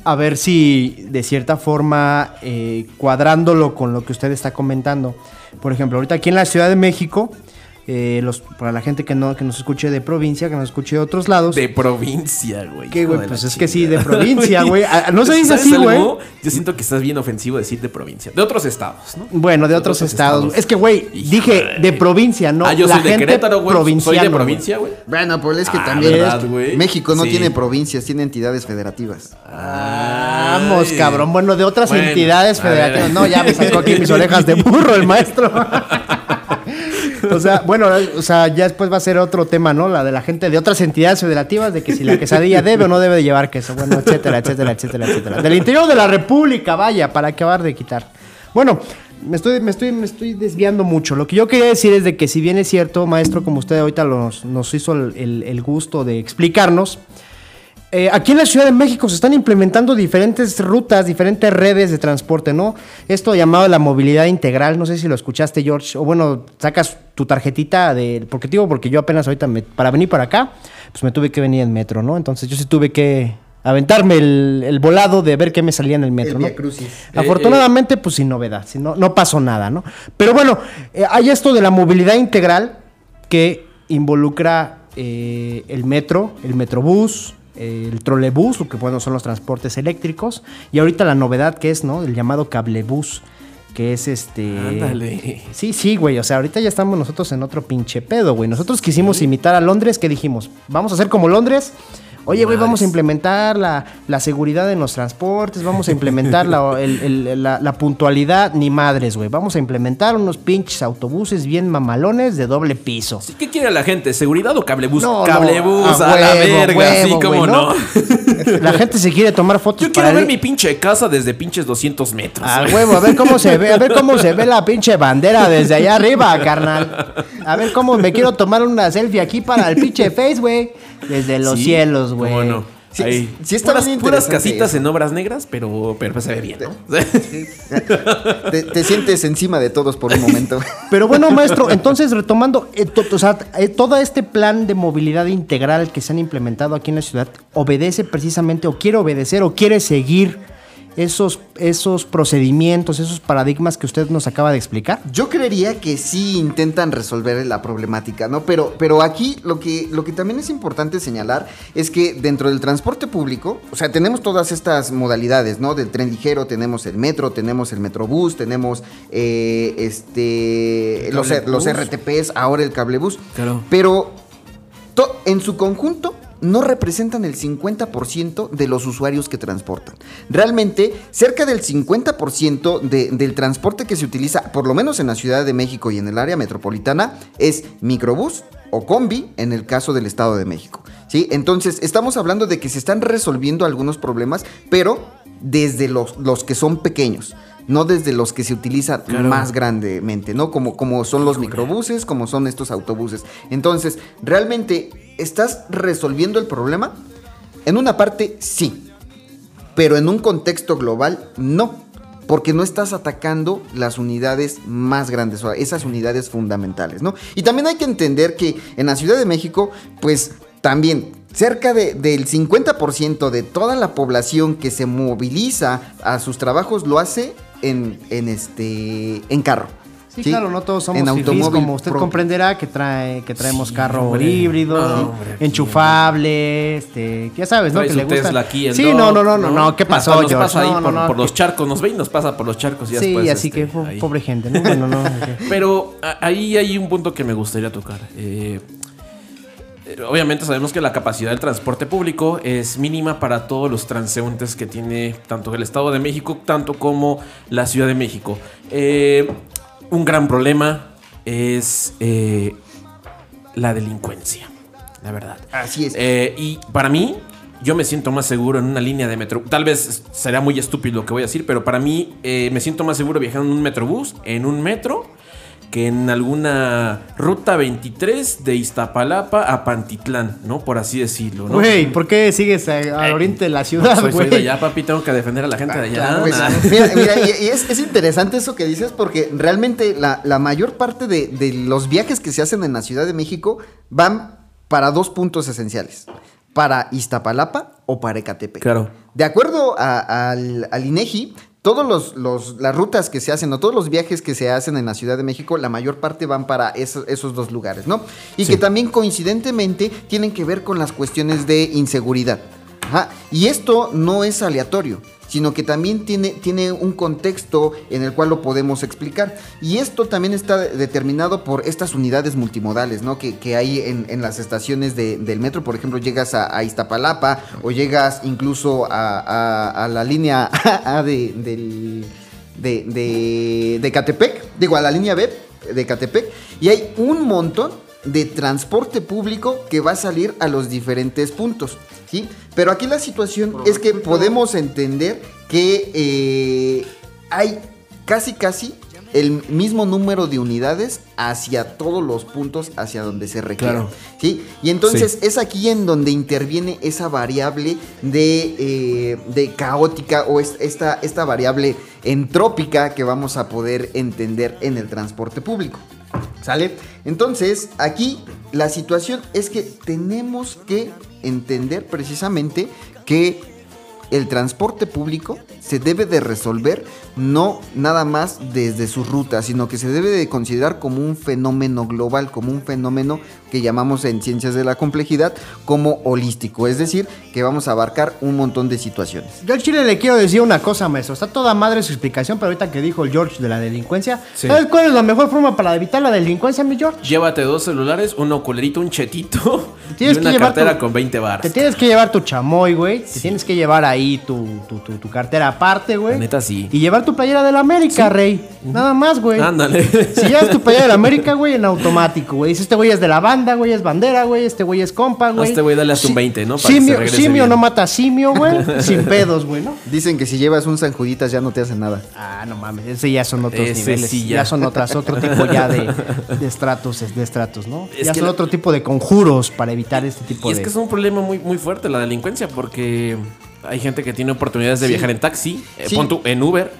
A ver si de cierta forma, eh, cuadrándolo con lo que usted está comentando. Por ejemplo, ahorita aquí en la Ciudad de México, eh, los, para la gente que no que nos escuche de provincia, que nos escuche de otros lados. De provincia, güey. ¿Qué, güey? de Pues es que sí, de provincia, güey. Ah, no se dice ¿Sabes así, güey. Yo siento que estás bien ofensivo decir de provincia. De otros estados, ¿no? Bueno, de otros, estados. Es que, güey, dije de provincia, no ah, yo la soy de gente Querétaro, güey. Soy de provincia, güey. Bueno, pues es que Ah, también ¿verdad, güey? México no Sí. tiene provincias, tiene entidades federativas. Vamos, Ay. cabrón. Bueno, de otras Bueno, entidades federativas. No, ya me sacó aquí mis orejas de burro el maestro. o sea, bueno, o sea, ya después va a ser otro tema, ¿no? La de la gente de otras entidades federativas, de que si la quesadilla debe o no debe de llevar queso, bueno, etcétera, etcétera, etcétera, etcétera. Del interior de la República, vaya, para acabar de quitar. Bueno, me estoy, me estoy, me estoy desviando mucho. Lo que yo quería decir es de que si bien es cierto, maestro, como usted ahorita nos, nos hizo el- el gusto de explicarnos, eh, aquí en la Ciudad de México se están implementando diferentes rutas, diferentes redes de transporte, ¿no? Esto llamado la movilidad integral, no sé si lo escuchaste, George, o bueno, sacas tu tarjetita de, porque digo, porque yo apenas ahorita, me- para venir para acá, pues me tuve que venir en metro, ¿no? Entonces yo sí tuve que aventarme el, el volado de ver qué me salía en el metro, El ¿no? Crucis. Afortunadamente, pues sin novedad, no, no pasó nada, ¿no? Pero bueno, eh, hay esto de la movilidad integral que involucra eh, el metro, el metrobús, eh, el trolebús, lo que bueno son los transportes eléctricos, y ahorita la novedad que es, ¿no? El llamado cablebús, que es este... Ándale. Sí, sí, güey. O sea, ahorita ya estamos nosotros en otro pinche pedo, güey. Nosotros quisimos imitar a Londres, ¿qué dijimos? Vamos a hacer como Londres. Oye, güey, vamos a implementar la, la seguridad en los transportes, vamos a implementar la, el- el- la- la puntualidad, ni madres, güey. Vamos a implementar unos pinches autobuses bien mamalones de doble piso. Sí, ¿Qué quiere la gente? ¿Seguridad o cablebús? No, no, cablebús, a a, la huevo, verga, huevo, sí, cómo güey, no. La gente se quiere tomar fotos Yo quiero ver mi pinche casa desde pinches 200 metros. A huevo, a ver cómo se ve, a ver cómo se ve la pinche bandera desde allá arriba, carnal. A ver cómo me quiero tomar una selfie aquí para el pinche face, güey. Desde los Sí, cielos, güey. cómo no. Sí, Ahí. sí está puras, bien puras interesante casitas eso. en obras negras, pero, pero pues se ve bien, ¿no? Te, te sientes encima de todos por un momento. Pero bueno, maestro, entonces retomando, eh, to- o sea, eh, todo este plan de movilidad integral que se han implementado aquí en la ciudad obedece precisamente o quiere obedecer o quiere seguir esos, esos procedimientos, esos paradigmas que usted nos acaba de explicar. Yo creería que sí intentan resolver la problemática, ¿no? Pero, pero aquí lo que, lo que también es importante señalar es que dentro del transporte público, o sea, tenemos todas estas modalidades, ¿no? Del tren ligero, tenemos el metro, tenemos el metrobús, tenemos eh, este El los, los. RTPs, ahora el cablebús. Claro. Pero to- en su conjunto no representan el 50% de los usuarios que transportan. Realmente, cerca del 50% de- del transporte que se utiliza, por lo menos en la Ciudad de México y en el área metropolitana, es microbús o combi en el caso del Estado de México. ¿sí? Entonces, estamos hablando de que se están resolviendo algunos problemas, pero desde los, los que son pequeños. No desde los que se utilizan Claro. más grandemente, ¿no? Como, como son los microbuses, como son estos autobuses. Entonces, ¿realmente estás resolviendo el problema? En una parte, sí. Pero en un contexto global, no. Porque no estás atacando las unidades más grandes, o esas unidades fundamentales, ¿no? Y también hay que entender que en la Ciudad de México, pues también cerca de- del 50% de toda la población que se moviliza a sus trabajos lo hace en, en este en carro. Sí, claro, no todos somos En automóvil como usted propio. comprenderá que trae que traemos Sí, carro hombre. híbrido, hombre, aquí, enchufable, este, ya sabes, ¿no? Que le gusta. Tesla aquí, el sí, no, no, no, no, no, ¿qué pasó, Hasta nos George? pasa ahí No, por, no, por que- los charcos, nos ve y nos pasa por los charcos y ya Sí, después, así este, que po- ahí. pobre gente, ¿no? Bueno, no. Pero ahí hay un punto que me gustaría tocar. Eh, obviamente sabemos que la capacidad del transporte público es mínima para todos los transeúntes que tiene tanto el Estado de México, tanto como la Ciudad de México. Eh, un gran problema es eh, la delincuencia, la verdad. Así es. Eh, y para mí, yo me siento más seguro en una línea de metro. Tal vez será muy estúpido lo que voy a decir, pero para mí eh, me siento más seguro viajando en un metrobús, en un metro, que en alguna ruta 23 de Iztapalapa a Pantitlán, ¿no? Por así decirlo, ¿no? Güey, ¿por qué sigues a- al oriente de la ciudad, soy, soy güey? de allá, papi, tengo que defender a la gente de allá. Claro, pues, Ah. mira, mira, y, y es, es interesante eso que dices porque realmente la, la mayor parte de, de los viajes que se hacen en la Ciudad de México van para dos puntos esenciales. Para Iztapalapa o para Ecatepec. Claro. De acuerdo a- al, al INEGI, todos los, los- las rutas que se hacen o todos los viajes que se hacen en la Ciudad de México, la mayor parte van para esos, esos dos lugares, ¿no? Y Sí. que también coincidentemente tienen que ver con las cuestiones de inseguridad. Ajá. Y esto no es aleatorio, sino que también tiene, tiene un contexto en el cual lo podemos explicar. Y esto también está de- determinado por estas unidades multimodales, ¿no? Que, que hay en, en las estaciones de- del metro. Por ejemplo, llegas a, Iztapalapa o llegas incluso a, a- a la línea A de, del, de, de, de Catepec, digo, a la línea B de Catepec, y hay un montón de transporte público que va a salir a los diferentes puntos, ¿sí? Pero aquí la situación es que podemos entender que eh, hay casi, casi el mismo número de unidades hacia todos los puntos hacia donde se requiere. Claro. ¿sí? Y entonces es aquí en donde interviene esa variable de, eh, de caótica o es- esta, esta variable entrópica que vamos a poder entender en el transporte público. ¿Sale? Entonces, aquí la situación es que tenemos que entender precisamente que el transporte público se debe de resolver no nada más desde sus rutas, sino que se debe de considerar como un fenómeno global, como un fenómeno que llamamos en ciencias de la complejidad como holístico, es decir, que vamos a abarcar un montón de situaciones. Yo al Chile le quiero decir una cosa, maestro. Está toda madre su explicación, pero ahorita que dijo el George de la delincuencia, Sí. ¿sabes cuál es la mejor forma para evitar la delincuencia, mi George? Llévate dos celulares, un oculerito, un chetito Tienes y que una llevar cartera tu- con 20 bars. Te tienes que llevar tu chamoy, güey. Te tienes que llevar ahí tu, tu, tu- tu cartera aparte, güey. La neta, sí. Y llevar tu playera del América, rey. Nada más, güey. Ándale. Si llevas tu playera del América, güey, en automático, güey. Dices, este güey es de la banda, güey, es bandera, güey. Este güey es compa, güey. este güey dale hasta un Si- 20, ¿no? Para que se Simio, regrese simio bien. no mata simio, güey. sin pedos, güey, ¿no? Dicen que si llevas un San Juditas ya no te hacen nada. Ah, no mames, ese ya son otros Ese niveles. sí ya. ya. son otras, otro tipo ya de, de estratos, de estratos, ¿no? Es ya que son la- otro tipo de conjuros para evitar este tipo Y es de. que es un problema muy, muy fuerte la delincuencia porque hay gente que tiene oportunidades de Sí. viajar en taxi, eh, Sí. pon tú, en Uber,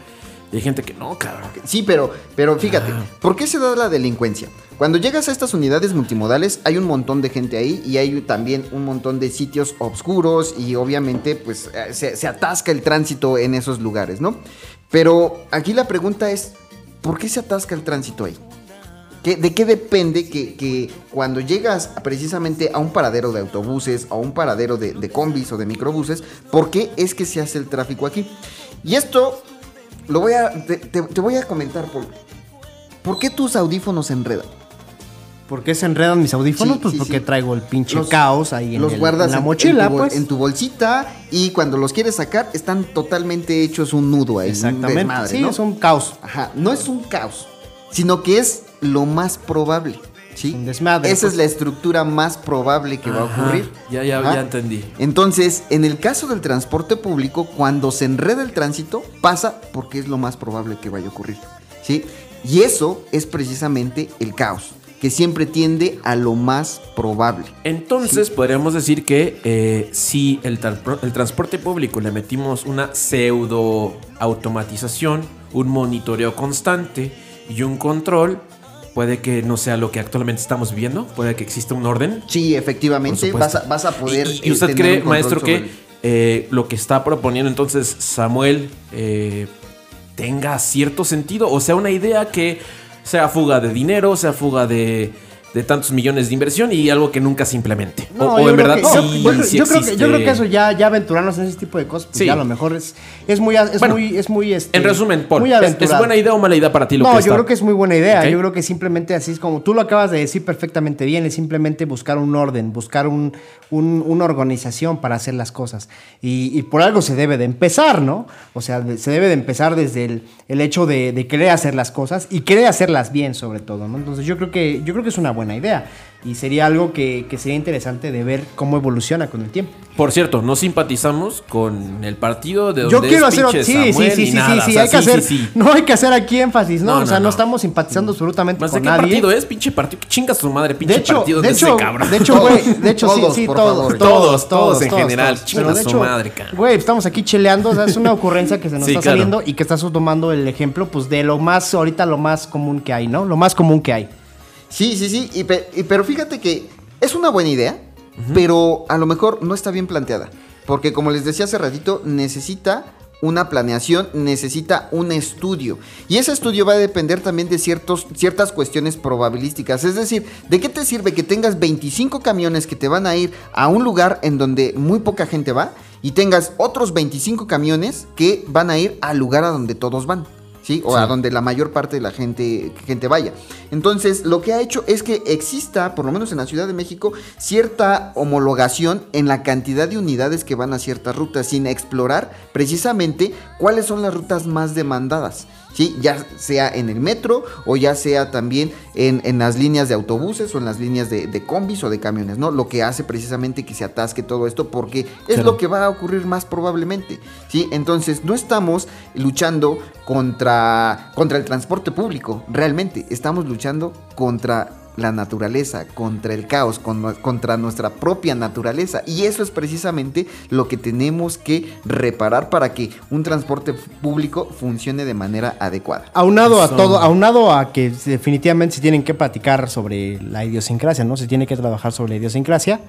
y hay gente que no, cabrón. Sí, pero, pero fíjate, ¿por qué se da la delincuencia? Cuando llegas a estas unidades multimodales hay un montón de gente ahí y hay también un montón de sitios oscuros y obviamente pues eh, se, se atasca el tránsito en esos lugares, ¿no? Pero aquí la pregunta es, ¿por qué se atasca el tránsito ahí? ¿Qué- ¿De qué depende que, que cuando llegas precisamente a un paradero de autobuses, a un paradero de, de combis o de microbuses, ¿por qué es que se hace el tráfico aquí? Y esto lo voy a, te, te- te voy a comentar por, ¿por qué tus audífonos se enredan? ¿Por qué se enredan mis audífonos? Sí, pues sí, porque sí. traigo el pinche Los- caos ahí en, los el- guardas en la mochila, en tu, pues. en tu bolsita y cuando los quieres sacar están totalmente hechos un nudo ahí. Exactamente. desmadre, sí, ¿no? es un caos. Ajá, no es un caos, sino que es lo más probable. ¿Sí? Un desmadre, Esa es la estructura más probable que va a ocurrir. ya, ya, ya entendí. Entonces, en el caso del transporte público, cuando se enreda el tránsito, pasa porque es lo más probable que vaya a ocurrir. ¿sí? Y eso es precisamente el caos, que siempre tiende a lo más probable. Entonces podríamos decir que eh, si el, tra- el transporte público le metimos una pseudo automatización, un monitoreo constante y un control, puede que no sea lo que actualmente estamos viviendo, puede que exista un orden. Sí, efectivamente, vas a, vas a poder. ¿Y, y eh, usted cree, maestro, sobre que eh, lo que está proponiendo entonces Samuel eh, tenga cierto sentido? O sea, una idea que sea fuga de dinero, sea fuga de, de tantos millones de inversión y algo que nunca se implemente. O- No, o, yo en verdad que- sí, yo, creo- sí yo creo que, yo creo que eso ya, ya aventurarnos en ese tipo de cosas, pues Sí. ya a lo mejor es, es muy, es Bueno, muy, es muy, este, En resumen, Paul, muy ¿es, es buena idea o mala idea para ti lo No, que yo está? creo que es muy buena idea. Ok. Yo creo que simplemente así es como tú lo acabas de decir perfectamente bien, es simplemente buscar un orden, buscar un, un- una organización para hacer las cosas. Y, y por algo se debe de empezar, ¿no? O sea, se debe de empezar desde el, el hecho de, de querer hacer las cosas y querer hacerlas bien sobre todo, ¿no? Entonces yo creo que, yo creo que es una buena idea. Y sería algo que, que sería interesante de ver cómo evoluciona con el tiempo. Por cierto, no simpatizamos con el partido de donde Yo quiero es hacer pinche sí, sí, Samuel sí, sí, nada, sí, o sí, sea, hay que hacer, sí, sí. no hay que hacer aquí énfasis, no, No, o sea, no, estamos simpatizando absolutamente ¿Más de con qué nadie. partido es? Pinche partido. Que chinga su madre, pinche De hecho, partido de de, hecho, ese cabrón. de hecho, güey, de hecho, Todos, sí, sí, todos. Todos, todos en general. Chinga de su hecho, madre, cabrón. Güey, estamos aquí cheleando, o sea, es una ocurrencia que se nos Sí, está claro. saliendo y que estás tomando el ejemplo, pues, de lo más, ahorita lo más común que hay, ¿no? Lo más común que hay. Sí, sí, sí. y pe- y- pero fíjate que es una buena idea, pero a lo mejor no está bien planteada. Porque como les decía hace ratito, necesita una planeación, necesita un estudio. Y ese estudio va a depender también de ciertos, ciertas cuestiones probabilísticas. Es decir, ¿de qué te sirve que tengas 25 camiones que te van a ir a un lugar en donde muy poca gente va? Y tengas otros 25 camiones que van a ir al lugar a donde todos van. ¿Sí? O a donde la mayor parte de la gente, gente vaya. Entonces, lo que ha hecho es que exista, por lo menos en la Ciudad de México, cierta homologación en la cantidad de unidades que van a ciertas rutas, sin explorar precisamente cuáles son las rutas más demandadas. ¿Sí? Ya sea en el metro o ya sea también en, en las líneas de autobuses o en las líneas de, de combis o de camiones, ¿no? Lo que hace precisamente que se atasque todo esto porque es Claro. lo que va a ocurrir más probablemente, ¿sí? Entonces, no estamos luchando contra, contra el transporte público, realmente estamos luchando contra la naturaleza, contra el caos, con- contra nuestra propia naturaleza. Y eso es precisamente lo que tenemos que reparar para que un transporte público funcione de manera adecuada. Aunado a Eso. todo, aunado a que definitivamente se tienen que platicar sobre la idiosincrasia, ¿no? Se tiene que trabajar sobre la idiosincrasia,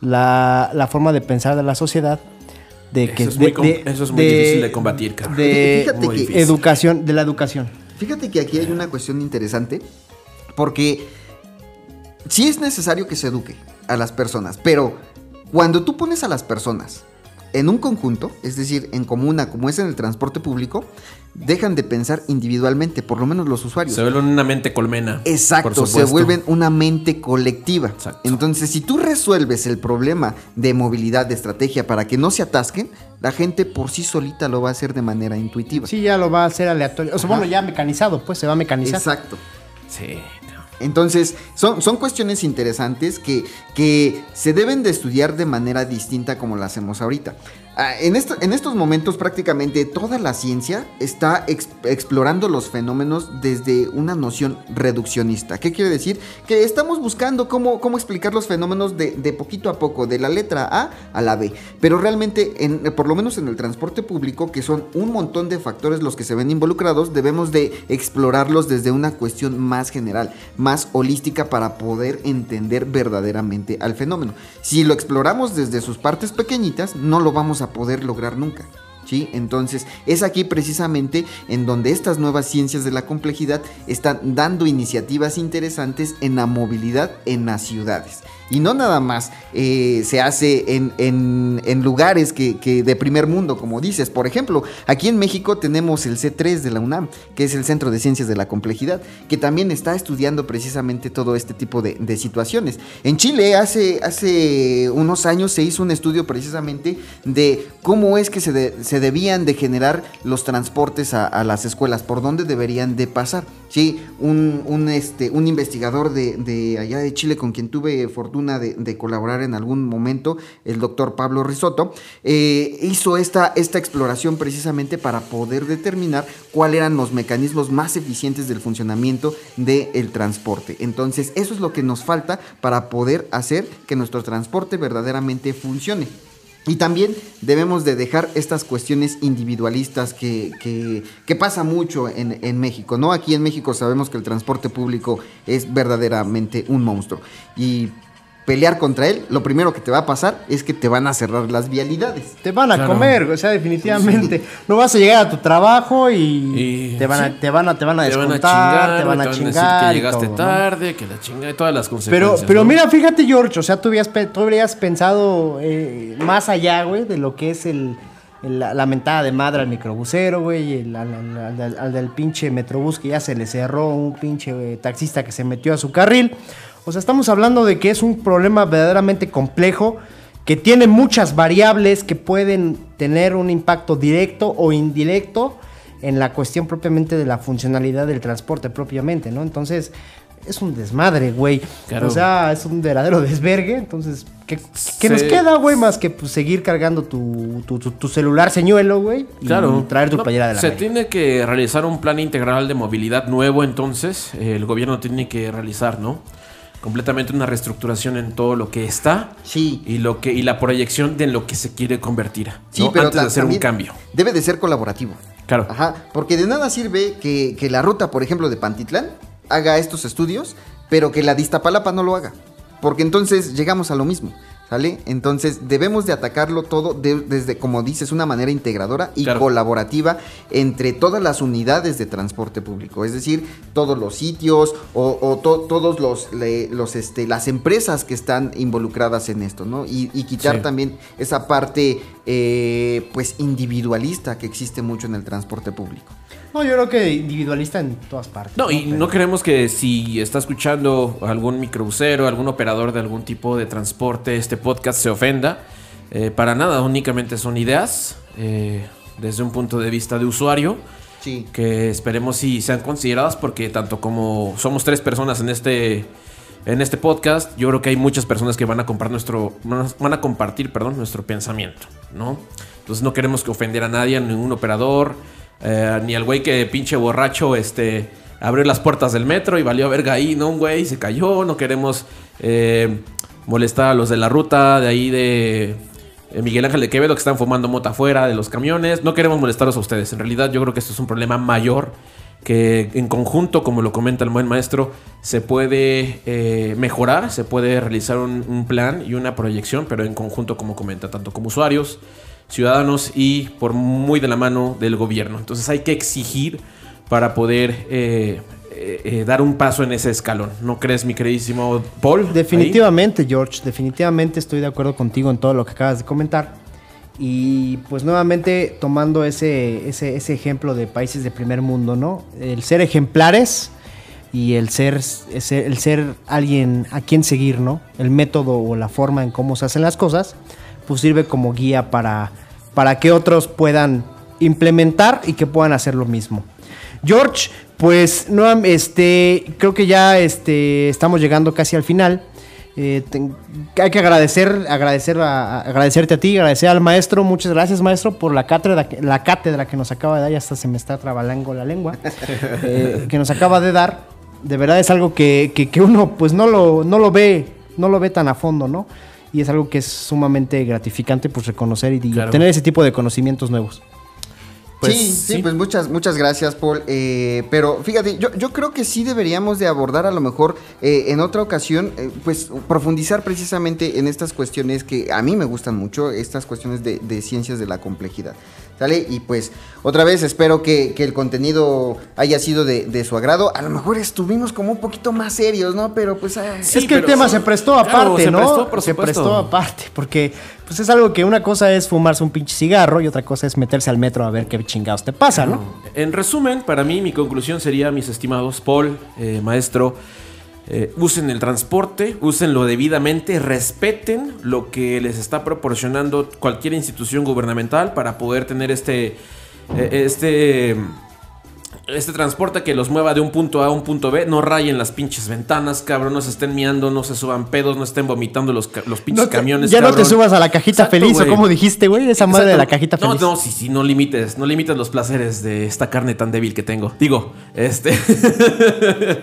la, la forma de pensar de la sociedad, de Eso que es de- muy de- eso es muy difícil de combatir, cabrón. De Muy que- difícil. educación, de la educación. Fíjate que aquí hay una cuestión interesante, porque sí es necesario que se eduque a las personas, pero cuando tú pones a las personas en un conjunto, es decir, en comuna, como es en el transporte público, dejan de pensar individualmente, por lo menos los usuarios. Se vuelve una mente colmena. Exacto, se vuelven una mente colectiva. Exacto. Entonces, si tú resuelves el problema de movilidad, de estrategia, para que no se atasquen, la gente por sí solita lo va a hacer de manera intuitiva. Sí, ya lo va a hacer aleatorio. O sea, Ajá. bueno, ya mecanizado, pues se va a mecanizar. Exacto. Sí. Entonces, son, son cuestiones interesantes que, que se deben de estudiar de manera distinta como la hacemos ahorita. Ah, en, esto- en estos momentos prácticamente toda la ciencia está ex- explorando los fenómenos desde una noción reduccionista. ¿Qué quiere decir? Que estamos buscando cómo, cómo explicar los fenómenos de, de poquito a poco, de la letra A a la B. Pero realmente, en, por lo menos en el transporte público, que son un montón de factores los que se ven involucrados, debemos de explorarlos desde una cuestión más general, más holística para poder entender verdaderamente al fenómeno. Si lo exploramos desde sus partes pequeñitas, no lo vamos a poder lograr nunca. ¿Sí? Entonces es aquí precisamente en donde estas nuevas ciencias de la complejidad están dando iniciativas interesantes en la movilidad en las ciudades. Y no nada más eh, se hace en, en- lugares que, que de primer mundo, como dices. Por ejemplo, aquí en México tenemos el C3 de la UNAM, que es el Centro de Ciencias de la Complejidad, que también está estudiando precisamente todo este tipo de, de situaciones. En Chile hace, hace unos años se hizo un estudio precisamente de cómo es que se, se debían de generar los transportes a, a las escuelas, por dónde deberían de pasar. Sí, un, un, este, un investigador de, de allá de Chile con quien tuve fortuna de, de colaborar en algún momento, el doctor Pablo Risotto, eh, hizo esta, esta exploración precisamente para poder determinar cuáles eran los mecanismos más eficientes del funcionamiento del transporte. Entonces, eso es lo que nos falta para poder hacer que nuestro transporte verdaderamente funcione. Y también debemos de dejar estas cuestiones individualistas que, que, que pasa mucho en, en México, ¿no? Aquí en México sabemos que el transporte público es verdaderamente un monstruo. Y pelear contra él, lo primero que te va a pasar es que te van a cerrar las vialidades. Te van a Claro. comer, o sea, definitivamente. No vas a llegar a tu trabajo y, Y- te, van a, sí. te van a te van a Te van a descontar, chingar, te van a decir chingar que llegaste todo, ¿no? tarde, que la chinga y todas las Pero, consecuencias. pero ¿no? mira, fíjate, George, o sea, tú habrías, pe- tú habrías pensado eh, más allá, güey, de lo que es el, la, la mentada de madre al microbusero, güey, el- al, al- al- al- al del pinche metrobús que ya se le cerró, un pinche eh, taxista que se metió a su carril. O sea, estamos hablando de que es un problema verdaderamente complejo, que tiene muchas variables que pueden tener un impacto directo o indirecto en la cuestión propiamente de la funcionalidad del transporte propiamente, ¿no? Entonces, es un desmadre, güey. Claro. O sea, es un verdadero desvergue. Entonces, ¿qué, nos queda, güey? Más que pues, seguir cargando tu, tu, tu- tu celular señuelo, güey. Y Claro. traer tu No, playera de la Se América. tiene que realizar un plan integral de movilidad nuevo, entonces eh, el gobierno tiene que realizar, ¿no? Completamente una reestructuración en todo lo que está Sí. y lo que y la proyección de lo que se quiere convertir. ¿no? Sí, pero antes de hacer un cambio. Debe de ser colaborativo. Claro. Ajá, porque de nada sirve que, que la ruta, por ejemplo, de Pantitlán haga estos estudios, pero que la de Iztapalapa no lo haga. Porque entonces llegamos a lo mismo, ¿sale? Entonces debemos de atacarlo todo de- desde, como dices, una manera integradora y Claro. colaborativa entre todas las unidades de transporte público. Es decir, todos los sitios o, o to- todos los, le- los este, las empresas que están involucradas en esto, ¿no? Y, y quitar Sí. también esa parte, eh, pues, individualista que existe mucho en el transporte público. No, yo creo que individualista en todas partes. No, y Pero- no queremos que si está escuchando algún microbusero, algún operador de algún tipo de transporte, este podcast se ofenda. Eh, para nada, únicamente son ideas eh, desde un punto de vista de usuario Sí. que esperemos si sean consideradas porque tanto como somos tres personas en este en este podcast, yo creo que hay muchas personas que van a comprar nuestro van a compartir, perdón, nuestro pensamiento, ¿no? Entonces no queremos que ofender a nadie, a ningún operador, eh, ni al güey que pinche borracho este abrió las puertas del metro y valió verga ahí, ¿no? Un güey se cayó, no queremos eh, molestar a los de la ruta de ahí de eh, Miguel Ángel de Quevedo que están fumando mota afuera de los camiones. No queremos molestaros a ustedes. En realidad yo creo que esto es un problema mayor que en conjunto, como lo comenta el buen maestro, se puede eh, mejorar, se puede realizar un, plan y una proyección, pero en conjunto, como comenta, tanto como usuarios, ciudadanos y por muy de la mano del gobierno. Entonces hay que exigir para poder eh, eh, eh, dar un paso en ese escalón. ¿No crees, mi queridísimo Paul? Definitivamente, George, definitivamente estoy de acuerdo contigo en todo lo que acabas de comentar. Y pues nuevamente tomando ese, ese, ese ejemplo de países de primer mundo, ¿no? El ser ejemplares y el ser, el ser alguien a quien seguir, ¿no? El método o la forma en cómo se hacen las cosas, pues sirve como guía para, para que otros puedan implementar y que puedan hacer lo mismo. George, pues no, este, creo que ya este, estamos llegando casi al final. Eh, hay que agradecer, agradecer a- a- agradecerte a ti, agradecer al maestro. Muchas gracias, maestro, por la cátedra, que- la cátedra que nos acaba de dar. Ya hasta se me está trabalango la lengua. eh, que nos acaba de dar. De verdad es algo que, que- que uno pues no lo, no lo ve, no lo ve tan a fondo, ¿no? Y es algo que es sumamente gratificante pues reconocer y, y Claro. obtener ese tipo de conocimientos nuevos. Pues, sí, sí, sí. pues muchas, muchas gracias, Paul. Eh, pero fíjate, yo, yo creo que sí deberíamos de abordar a lo mejor eh, en otra ocasión, eh, pues profundizar precisamente en estas cuestiones que a mí me gustan mucho, estas cuestiones de, de ciencias de la complejidad. ¿Sale? Y pues otra vez espero que, que el contenido haya sido de, de su agrado. A lo mejor estuvimos como un poquito más serios, ¿no? Pero pues... ah, Sí, es que el tema se prestó Claro, aparte, se ¿no? prestó, por se prestó aparte, porque pues es algo que una cosa es fumarse un pinche cigarro y otra cosa es meterse al metro a ver qué chingados te pasa, ¿no? En resumen, para mí mi conclusión sería, mis estimados Paul, eh, maestro, eh, usen el transporte, úsenlo debidamente, respeten lo que les está proporcionando cualquier institución gubernamental para poder tener este, eh, este, este transporte que los mueva de un punto A a un punto B. No rayen las pinches ventanas, cabrón, no se estén miando, no se suban pedos, no estén vomitando los, los pinches No te- camiones. ya no te subas a la cajita Exacto, feliz, o como dijiste, güey, esa madre de la cajita feliz. No, no, sí, sí, no limites, no limites los placeres de esta carne tan débil que tengo. Digo, este.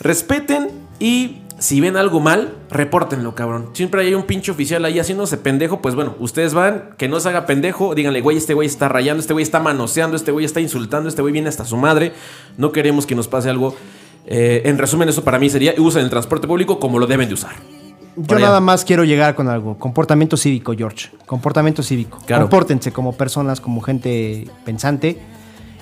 Respeten y si ven algo mal, repórtenlo, cabrón. Siempre hay un pinche oficial ahí haciéndose pendejo. Pues bueno, ustedes van, que no se haga pendejo. Díganle, güey, este güey está rayando, este güey está manoseando, este güey está insultando, este güey viene hasta su madre. No queremos que nos pase algo. Eh, en resumen, eso para mí sería: usen el transporte público como lo deben de usar. Yo Por allá. nada más quiero llegar con algo. Comportamiento cívico, George. Comportamiento cívico. Claro. Compórtense como personas, como gente pensante.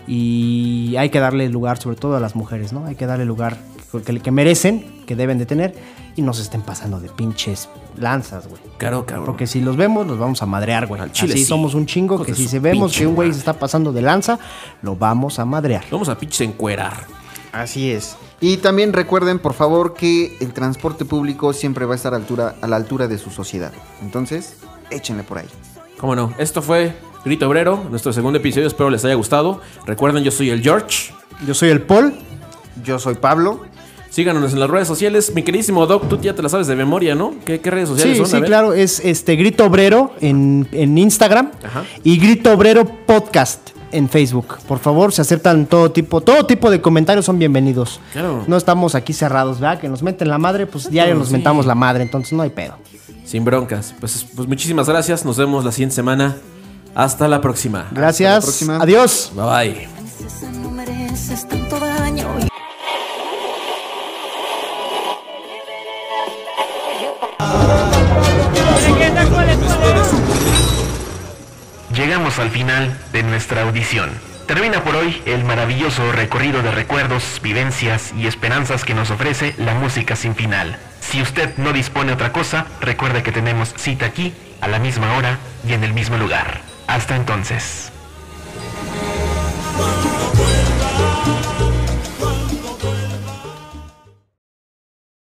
Y hay que darle lugar, sobre todo a las mujeres, ¿no? Hay que darle lugar que, que merecen, que deben de tener. Y no se estén pasando de pinches lanzas, güey. Claro, cabrón. Porque si los vemos, los vamos a madrear, güey. Al chile Así sí. somos un chingo que si se vemos que un güey se está pasando de lanza, lo vamos a madrear. Vamos a pinches encuerar. Así es. Y también recuerden, por favor, que el transporte público siempre va a estar a, altura, a la altura de su sociedad. Entonces, échenle por ahí. Cómo no, esto fue Grito Obrero, nuestro segundo episodio, espero les haya gustado. Recuerden, yo soy el George. Yo soy el Paul. Yo soy Pablo. Síganos en las redes sociales. Mi queridísimo Doc, tú ya te la sabes de memoria, ¿no? ¿Qué, qué redes sociales Sí, son? Sí, ver. claro, es este Grito Obrero en, en Instagram Ajá. y Grito Obrero Podcast en Facebook. Por favor, se aceptan todo tipo, todo tipo de comentarios son bienvenidos. Claro. No estamos aquí cerrados, ¿verdad? Que nos meten la madre, pues diario nos sí. mentamos la madre, entonces no hay pedo. Sin broncas. Pues, pues muchísimas gracias. Nos vemos la siguiente semana. Hasta la próxima. Gracias. próxima. Adiós. Bye bye. Llegamos al final de nuestra audición. Termina por hoy el maravilloso recorrido de recuerdos, vivencias y esperanzas que nos ofrece la música sin final. Si usted no dispone otra cosa, recuerde que tenemos cita aquí, a la misma hora y en el mismo lugar. Hasta entonces.